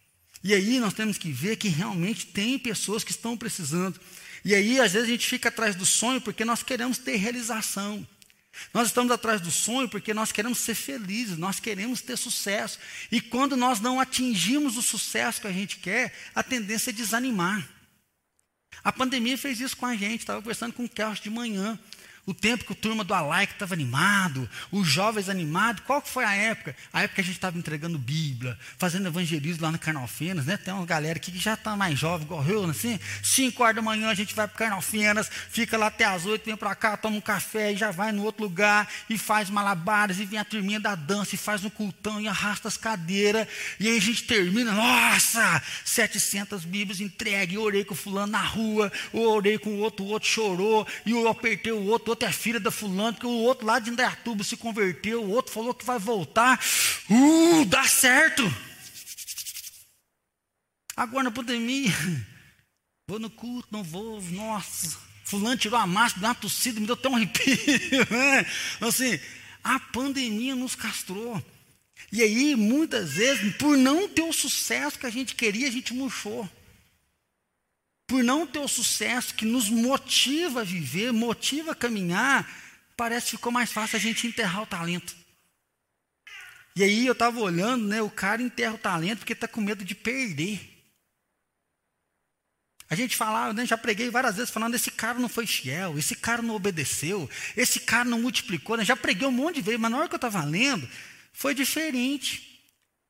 S1: E aí nós temos que ver que realmente tem pessoas que estão precisando. E aí, às vezes, a gente fica atrás do sonho porque nós queremos ter realização. Nós estamos atrás do sonho porque nós queremos ser felizes, nós queremos ter sucesso. E quando nós não atingimos o sucesso que a gente quer, a tendência é desanimar. A pandemia fez isso com a gente. Estava conversando com o Carlos de manhã. O tempo que o turma do Alaic estava animado, os jovens animados, qual que foi a época? A época que a gente estava entregando Bíblia, fazendo evangelismo lá no Carnalfenas, né? Tem uma galera aqui que já está mais jovem, igual eu, assim. Cinco horas da manhã a gente vai para Carnalfenas, fica lá até as oito, vem para cá, toma um café e já vai no outro lugar e faz malabares e vem a turminha da dança e faz um cultão e arrasta as cadeiras. E aí a gente termina, nossa, 700 Bíblias entregue, orei com o fulano na rua, orei com o outro, o outro chorou, e eu apertei o outro, outro é filha da fulano, que o outro lá de Indaiatuba se converteu, o outro falou que vai voltar. Uh, dá certo. Agora na pandemia, vou no culto, não vou, nossa, fulano tirou a máscara, deu uma tossida, me deu até um arrepio. Assim, a pandemia nos castrou. E aí, muitas vezes, por não ter o sucesso que a gente queria, a gente murchou. Por não ter o sucesso que nos motiva a viver, motiva a caminhar, parece que ficou mais fácil a gente enterrar o talento. E aí eu estava olhando, né, o cara enterra o talento porque está com medo de perder. A gente falava, né, já preguei várias vezes falando, esse cara não foi fiel, esse cara não obedeceu, esse cara não multiplicou, né, já preguei um monte de vezes, mas na hora que eu estava lendo, foi diferente.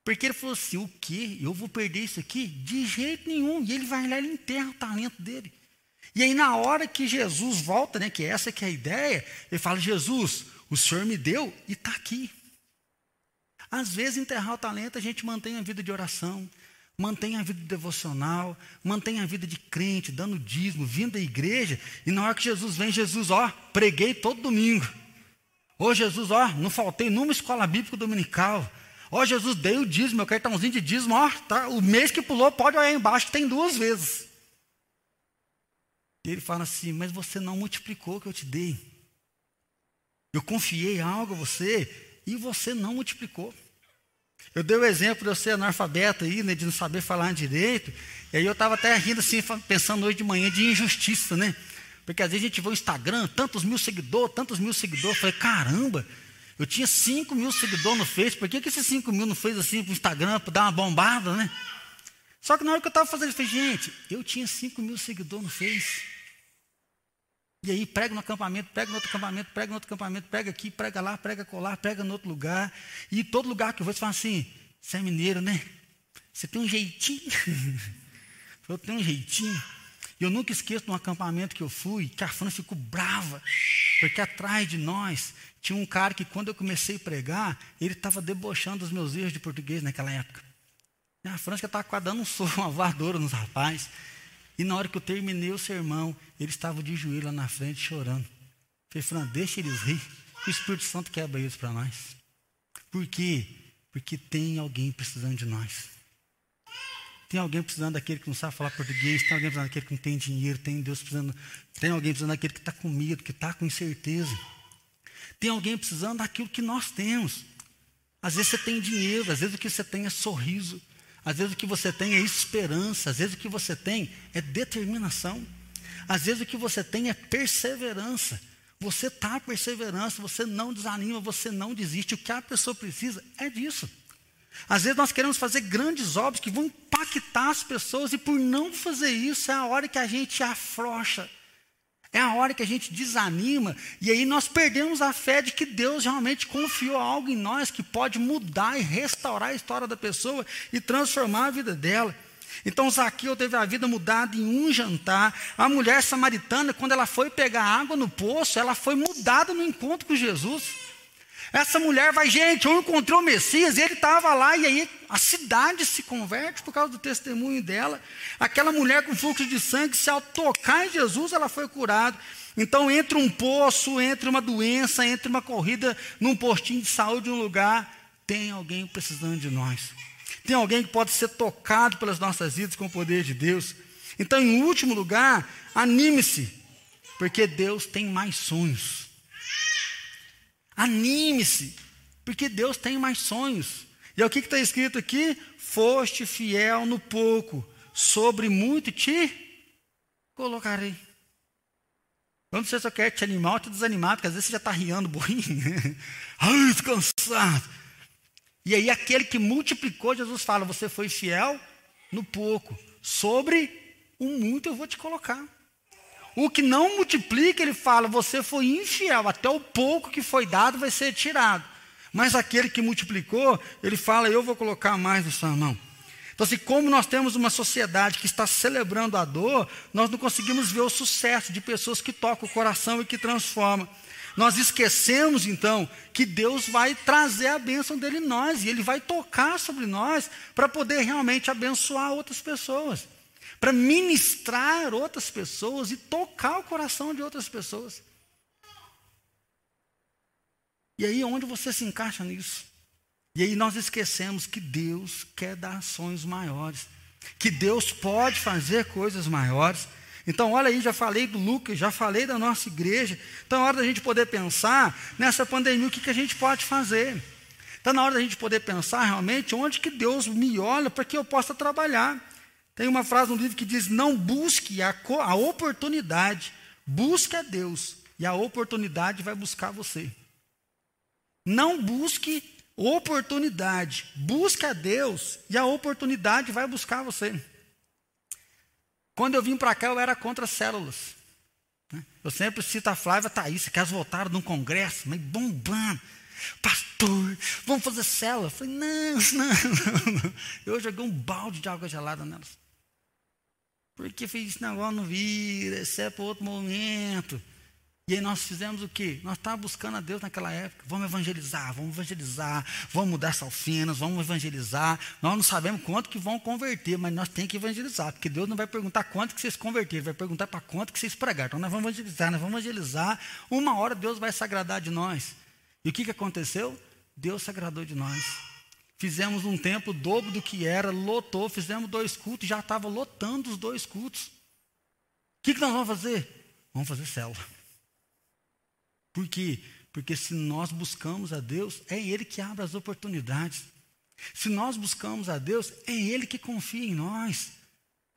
S1: Porque ele falou assim: o quê? Eu vou perder isso aqui? De jeito nenhum. E ele vai lá e enterra o talento dele. E aí, na hora que Jesus volta, né, que essa que é a ideia, ele fala: Jesus, o Senhor me deu e está aqui. Às vezes, enterrar o talento, a gente mantém a vida de oração, mantém a vida devocional, mantém a vida de crente, dando dízimo, vindo à igreja, e na hora que Jesus vem, Jesus, ó, preguei todo domingo. Ô Jesus, ó, não faltei numa escola bíblica dominical. Ó Jesus, dei o dízimo, meu cartãozinho de dízimo, ó, tá, o mês que pulou, pode olhar embaixo, tem duas vezes. E ele fala assim, mas você não multiplicou o que eu te dei. Eu confiei algo a você e você não multiplicou. Eu dei o exemplo de eu ser analfabeto aí, né, de não saber falar direito. E aí eu estava até rindo assim, pensando hoje de manhã de injustiça, né? Porque às vezes a gente vê o Instagram, tantos mil seguidores, tantos mil seguidores. Eu falei, caramba, eu tinha 5 mil seguidores no Facebook, por que, que esses 5 mil não fez assim para o Instagram, para dar uma bombada, né? Só que na hora que eu estava fazendo, eu falei, gente, eu tinha 5 mil seguidores no Face. E aí, prega no acampamento, prega no outro acampamento, prega no outro acampamento, prega aqui, prega lá, prega colar, prega no outro lugar. E todo lugar que eu vou, você fala assim, você é mineiro, né? Você tem um jeitinho. eu tenho um jeitinho. E eu nunca esqueço de um acampamento que eu fui, que a Fran ficou brava, porque atrás de nós tinha um cara que, quando eu comecei a pregar, ele estava debochando dos meus erros de português naquela época. E a Fran estava dando um soco, uma voadora nos rapazes. E na hora que eu terminei o sermão, ele estava de joelho lá na frente chorando. Falei, Fran, deixa eles rir. O Espírito Santo quebra eles para nós. Por quê? Porque tem alguém precisando de nós. Tem alguém precisando daquele que não sabe falar português, tem alguém precisando daquele que não tem dinheiro, tem Deus precisando, tem alguém precisando daquele que está com medo, que está com incerteza. Tem alguém precisando daquilo que nós temos. Às vezes você tem dinheiro, às vezes o que você tem é sorriso, às vezes o que você tem é esperança, às vezes o que você tem é determinação, às vezes o que você tem é perseverança. Você está perseverança, você não desanima, você não desiste. O que a pessoa precisa é disso. Às vezes nós queremos fazer grandes obras que vão impactar as pessoas, e por não fazer isso, é a hora que a gente afrouxa, é a hora que a gente desanima, e aí nós perdemos a fé de que Deus realmente confiou algo em nós que pode mudar e restaurar a história da pessoa e transformar a vida dela. Então Zaqueu teve a vida mudada em um jantar. A mulher samaritana, quando ela foi pegar água no poço, ela foi mudada no encontro com Jesus. Essa mulher vai, gente, eu encontrei o Messias, e ele estava lá, e aí a cidade se converte por causa do testemunho dela. Aquela mulher com fluxo de sangue, se ao tocar em Jesus, ela foi curada. Então, entre um poço, entre uma doença, entre uma corrida num postinho de saúde, um lugar, tem alguém precisando de nós. Tem alguém que pode ser tocado pelas nossas vidas com o poder de Deus. Então, em último lugar, anime-se, porque Deus tem mais sonhos. Anime-se, porque Deus tem mais sonhos. E é o que está escrito aqui? Foste fiel no pouco, sobre muito te colocarei. Eu não sei se eu quero te animar ou te desanimar, porque às vezes você já está riando burrinho. Ai, cansado. E aí aquele que multiplicou, Jesus fala, você foi fiel no pouco, sobre o muito eu vou te colocar. O que não multiplica, ele fala, você foi infiel, até o pouco que foi dado vai ser tirado. Mas aquele que multiplicou, ele fala, eu vou colocar mais na sua mão. Então, assim, como nós temos uma sociedade que está celebrando a dor, nós não conseguimos ver o sucesso de pessoas que tocam o coração e que transformam. Nós esquecemos, então, que Deus vai trazer a bênção dele em nós, e ele vai tocar sobre nós para poder realmente abençoar outras pessoas para ministrar outras pessoas e tocar o coração de outras pessoas. E aí, onde você se encaixa nisso? E aí nós esquecemos que Deus quer dar ações maiores, que Deus pode fazer coisas maiores. Então, olha aí, já falei do Lucas, já falei da nossa igreja. Então, é hora da gente poder pensar nessa pandemia, o que, que a gente pode fazer. Está na hora da gente poder pensar realmente onde que Deus me olha para que eu possa trabalhar. Tem uma frase no livro que diz: Não busque a, a oportunidade, busque a Deus, e a oportunidade vai buscar você. Não busque oportunidade, busque a Deus, e a oportunidade vai buscar você. Quando eu vim para cá, eu era contra células. Né? Eu sempre cito a Flávia Thaís, que elas voltaram de um congresso, meio bombando. Pastor, vamos fazer célula. Eu falei, não, não, não, não. Eu joguei um balde de água gelada nelas. Porque fiz esse negócio não vira, esse é para outro momento. E aí nós fizemos o quê? Nós estávamos buscando a Deus naquela época. Vamos evangelizar, vamos evangelizar, vamos mudar salfinas, vamos evangelizar. Nós não sabemos quanto que vão converter, mas nós temos que evangelizar, porque Deus não vai perguntar quanto que vocês converteram, vai perguntar para quanto que vocês pregaram. Então nós vamos evangelizar, nós vamos evangelizar. Uma hora Deus vai se agradar de nós. E o que, que aconteceu? Deus se agradou de nós. Fizemos um tempo dobro do que era, lotou, fizemos dois cultos, já estava lotando os dois cultos. O que, que nós vamos fazer? Vamos fazer célula. Por quê? Porque se nós buscamos a Deus, é Ele que abre as oportunidades. Se nós buscamos a Deus, é Ele que confia em nós.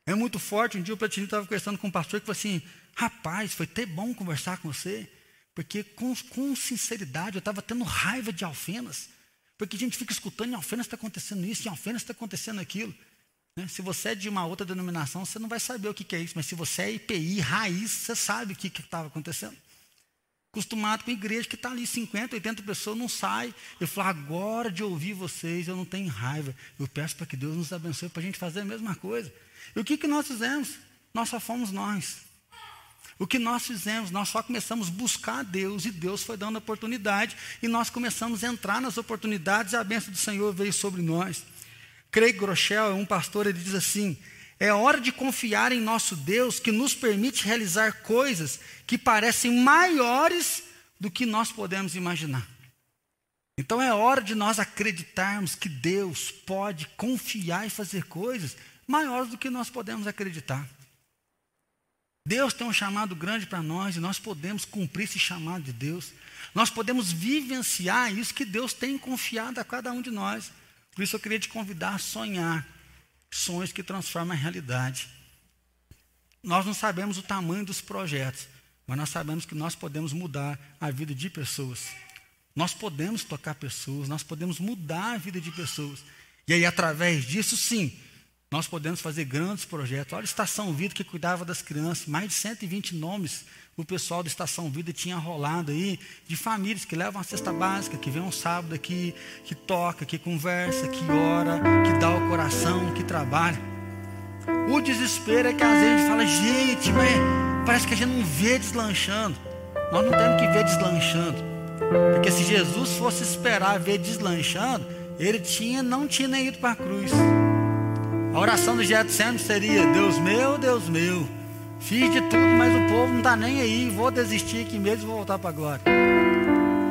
S1: É muito forte. Um dia o Platini estava conversando com um pastor que falou assim: rapaz, foi até bom conversar com você. Porque com, com sinceridade eu estava tendo raiva de Alfenas. Porque a gente fica escutando, em Alfenas está acontecendo isso, em Alfenas está acontecendo aquilo. Né? Se você é de uma outra denominação, você não vai saber o que, que é isso. Mas se você é IPI, raiz, você sabe o que estava acontecendo. Acostumado com igreja que está ali 50, 80 pessoas, não sai. Eu falo, agora de ouvir vocês, eu não tenho raiva. Eu peço para que Deus nos abençoe para a gente fazer a mesma coisa. E o que, que nós fizemos? Nós só fomos nós. O que nós fizemos? Nós só começamos a buscar a Deus e Deus foi dando oportunidade e nós começamos a entrar nas oportunidades e a bênção do Senhor veio sobre nós. Craig Groeschel é um pastor, ele diz assim: é hora de confiar em nosso Deus que nos permite realizar coisas que parecem maiores do que nós podemos imaginar. Então é hora de nós acreditarmos que Deus pode confiar e fazer coisas maiores do que nós podemos acreditar. Deus tem um chamado grande para nós e nós podemos cumprir esse chamado de Deus. Nós podemos vivenciar isso que Deus tem confiado a cada um de nós. Por isso eu queria te convidar a sonhar sonhos que transformam a realidade. Nós não sabemos o tamanho dos projetos, mas nós sabemos que nós podemos mudar a vida de pessoas. Nós podemos tocar pessoas, nós podemos mudar a vida de pessoas. E aí, através disso, sim, nós podemos fazer grandes projetos. Olha a Estação Vida que cuidava das crianças, mais de 120 nomes o pessoal da Estação Vida tinha rolado aí, de famílias que levam a cesta básica, que vem um sábado aqui, que toca, que conversa, que ora, que dá o coração, que trabalha. O desespero é que às vezes a gente fala, gente, mas parece que a gente não vê deslanchando. Nós não temos que ver deslanchando. Porque se Jesus fosse esperar ver deslanchando, ele tinha, não tinha nem ido para a cruz. A oração do Getsemane seria: Deus meu, Deus meu, fiz de tudo, mas o povo não está nem aí, vou desistir aqui mesmo e vou voltar para a glória.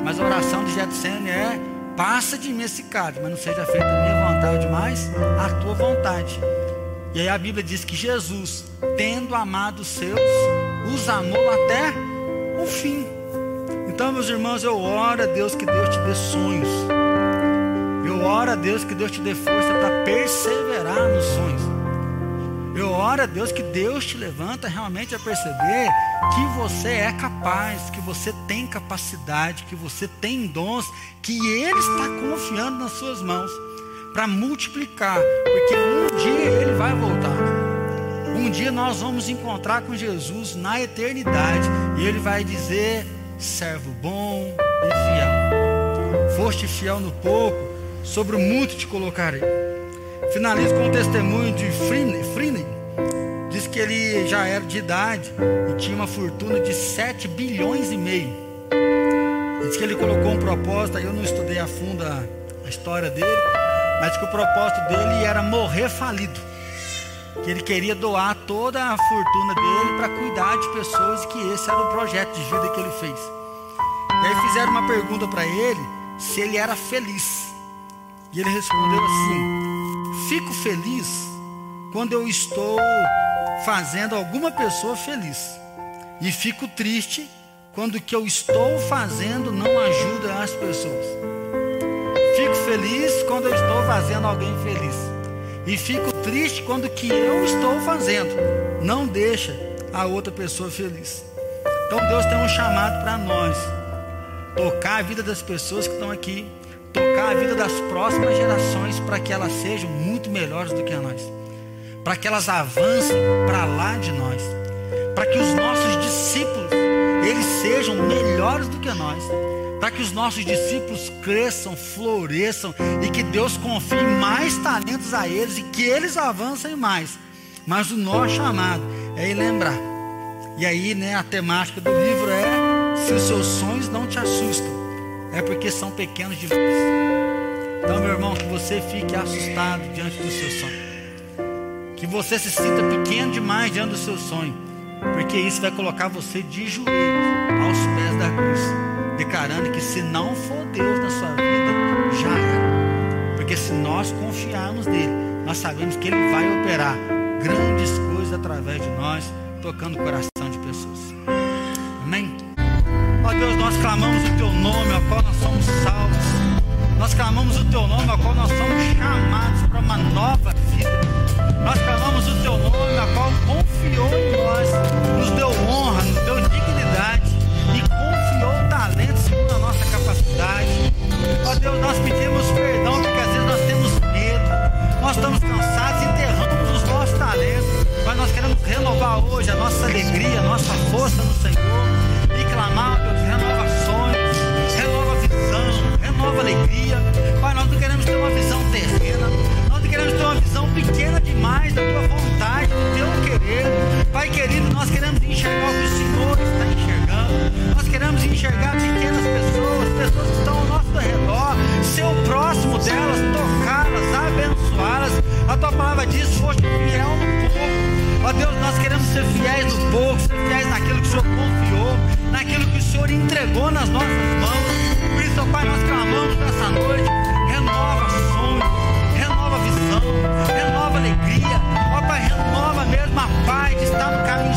S1: Mas a oração do Getsemane é: passa de mim esse cálice, mas não seja feita a minha vontade, mas a tua vontade. E aí a Bíblia diz que Jesus, tendo amado os seus, os amou até o fim. Então, meus irmãos, eu oro a Deus que Deus te dê sonhos. Eu oro a Deus que Deus te dê força para perseverar nos sonhos. Eu oro a Deus que Deus te levanta realmente a perceber que você é capaz, que você tem capacidade, que você tem dons, que Ele está confiando nas suas mãos para multiplicar, porque um dia Ele vai voltar. Um dia nós vamos encontrar com Jesus na eternidade e Ele vai dizer: servo bom e fiel. Foste fiel no pouco, sobre o muito te colocarei. Finalizo com um testemunho de Frine. Diz que ele já era de idade e tinha uma fortuna de 7 bilhões e meio. Diz que ele colocou um propósito, eu não estudei a fundo a, a história dele, mas que o propósito dele era morrer falido. Que ele queria doar toda a fortuna dele para cuidar de pessoas que esse era o projeto de vida que ele fez. E aí fizeram uma pergunta para ele se ele era feliz. E ele respondeu assim: Fico feliz quando eu estou fazendo alguma pessoa feliz. E fico triste quando o que eu estou fazendo não ajuda as pessoas. Fico feliz quando eu estou fazendo alguém feliz. E fico triste quando o que eu estou fazendo não deixa a outra pessoa feliz. Então Deus tem um chamado para nós. Tocar a vida das pessoas que estão aqui. Tocar a vida das próximas gerações para que elas sejam muito melhores do que nós. Para que elas avancem para lá de nós. Para que os nossos discípulos, eles sejam melhores do que nós para que os nossos discípulos cresçam, floresçam e que Deus confie mais talentos a eles e que eles avancem mais. Mas o nosso chamado é ir lembrar. E aí, né, a temática do livro é: se os seus sonhos não te assustam, é porque são pequenos demais. Então, meu irmão, que você fique assustado diante do seu sonho. Que você se sinta pequeno demais diante do seu sonho. Porque isso vai colocar você de joelhos aos pés da cruz declarando que se não for Deus na sua vida, já é. Porque se nós confiarmos nele, nós sabemos que ele vai operar grandes coisas através de nós, tocando o coração Nós clamamos o teu nome, ao qual nós somos chamados para uma nova vida. Nós clamamos o teu nome, ao qual confiou em nós, nos deu honra, nos deu dignidade talento segundo a nossa capacidade. Ó Deus, nós pedimos perdão porque às vezes nós temos medo, nós estamos cansados, enterramos os nossos talentos, mas nós queremos renovar hoje a nossa alegria, a nossa força no Senhor enxergar pequenas pessoas, pessoas que estão ao nosso redor, ser o próximo delas, tocá-las, abençoá-las. A tua palavra diz: foste fiel no pouco. Ó Deus, nós queremos ser fiéis no pouco, ser fiéis naquilo que o Senhor confiou, naquilo que o Senhor entregou nas nossas mãos. Por isso, ó Pai, nós clamamos nessa noite: renova sonhos, renova visão, renova alegria. Ó Pai, renova mesmo a paz de estar no caminho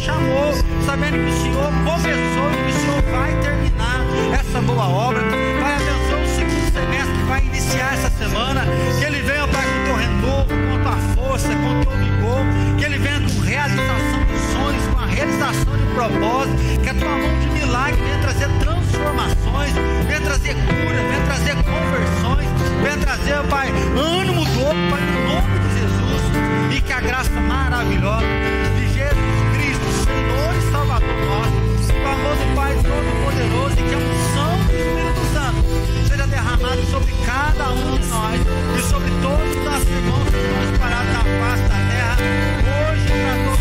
S1: chamou, sabendo que o Senhor começou e que o Senhor vai terminar essa boa obra. Vai abençoar o segundo semestre que vai iniciar essa semana. Que ele venha para com Teu renovo, com a tua força, com teu vigor. Que ele venha com realização de sonhos, com a realização de propósito. Que a tua mão de milagre venha trazer transformações, venha trazer cura, venha trazer conversões, venha trazer, Pai, ânimo do outro, Pai, em nome de Jesus. E que a graça maravilhosa Ó, famoso Pai Todo-Poderoso e que a unção do Espírito Santo seja derramada sobre cada um de nós e sobre todos os nossos irmãos que parados na face da terra, hoje e para todos.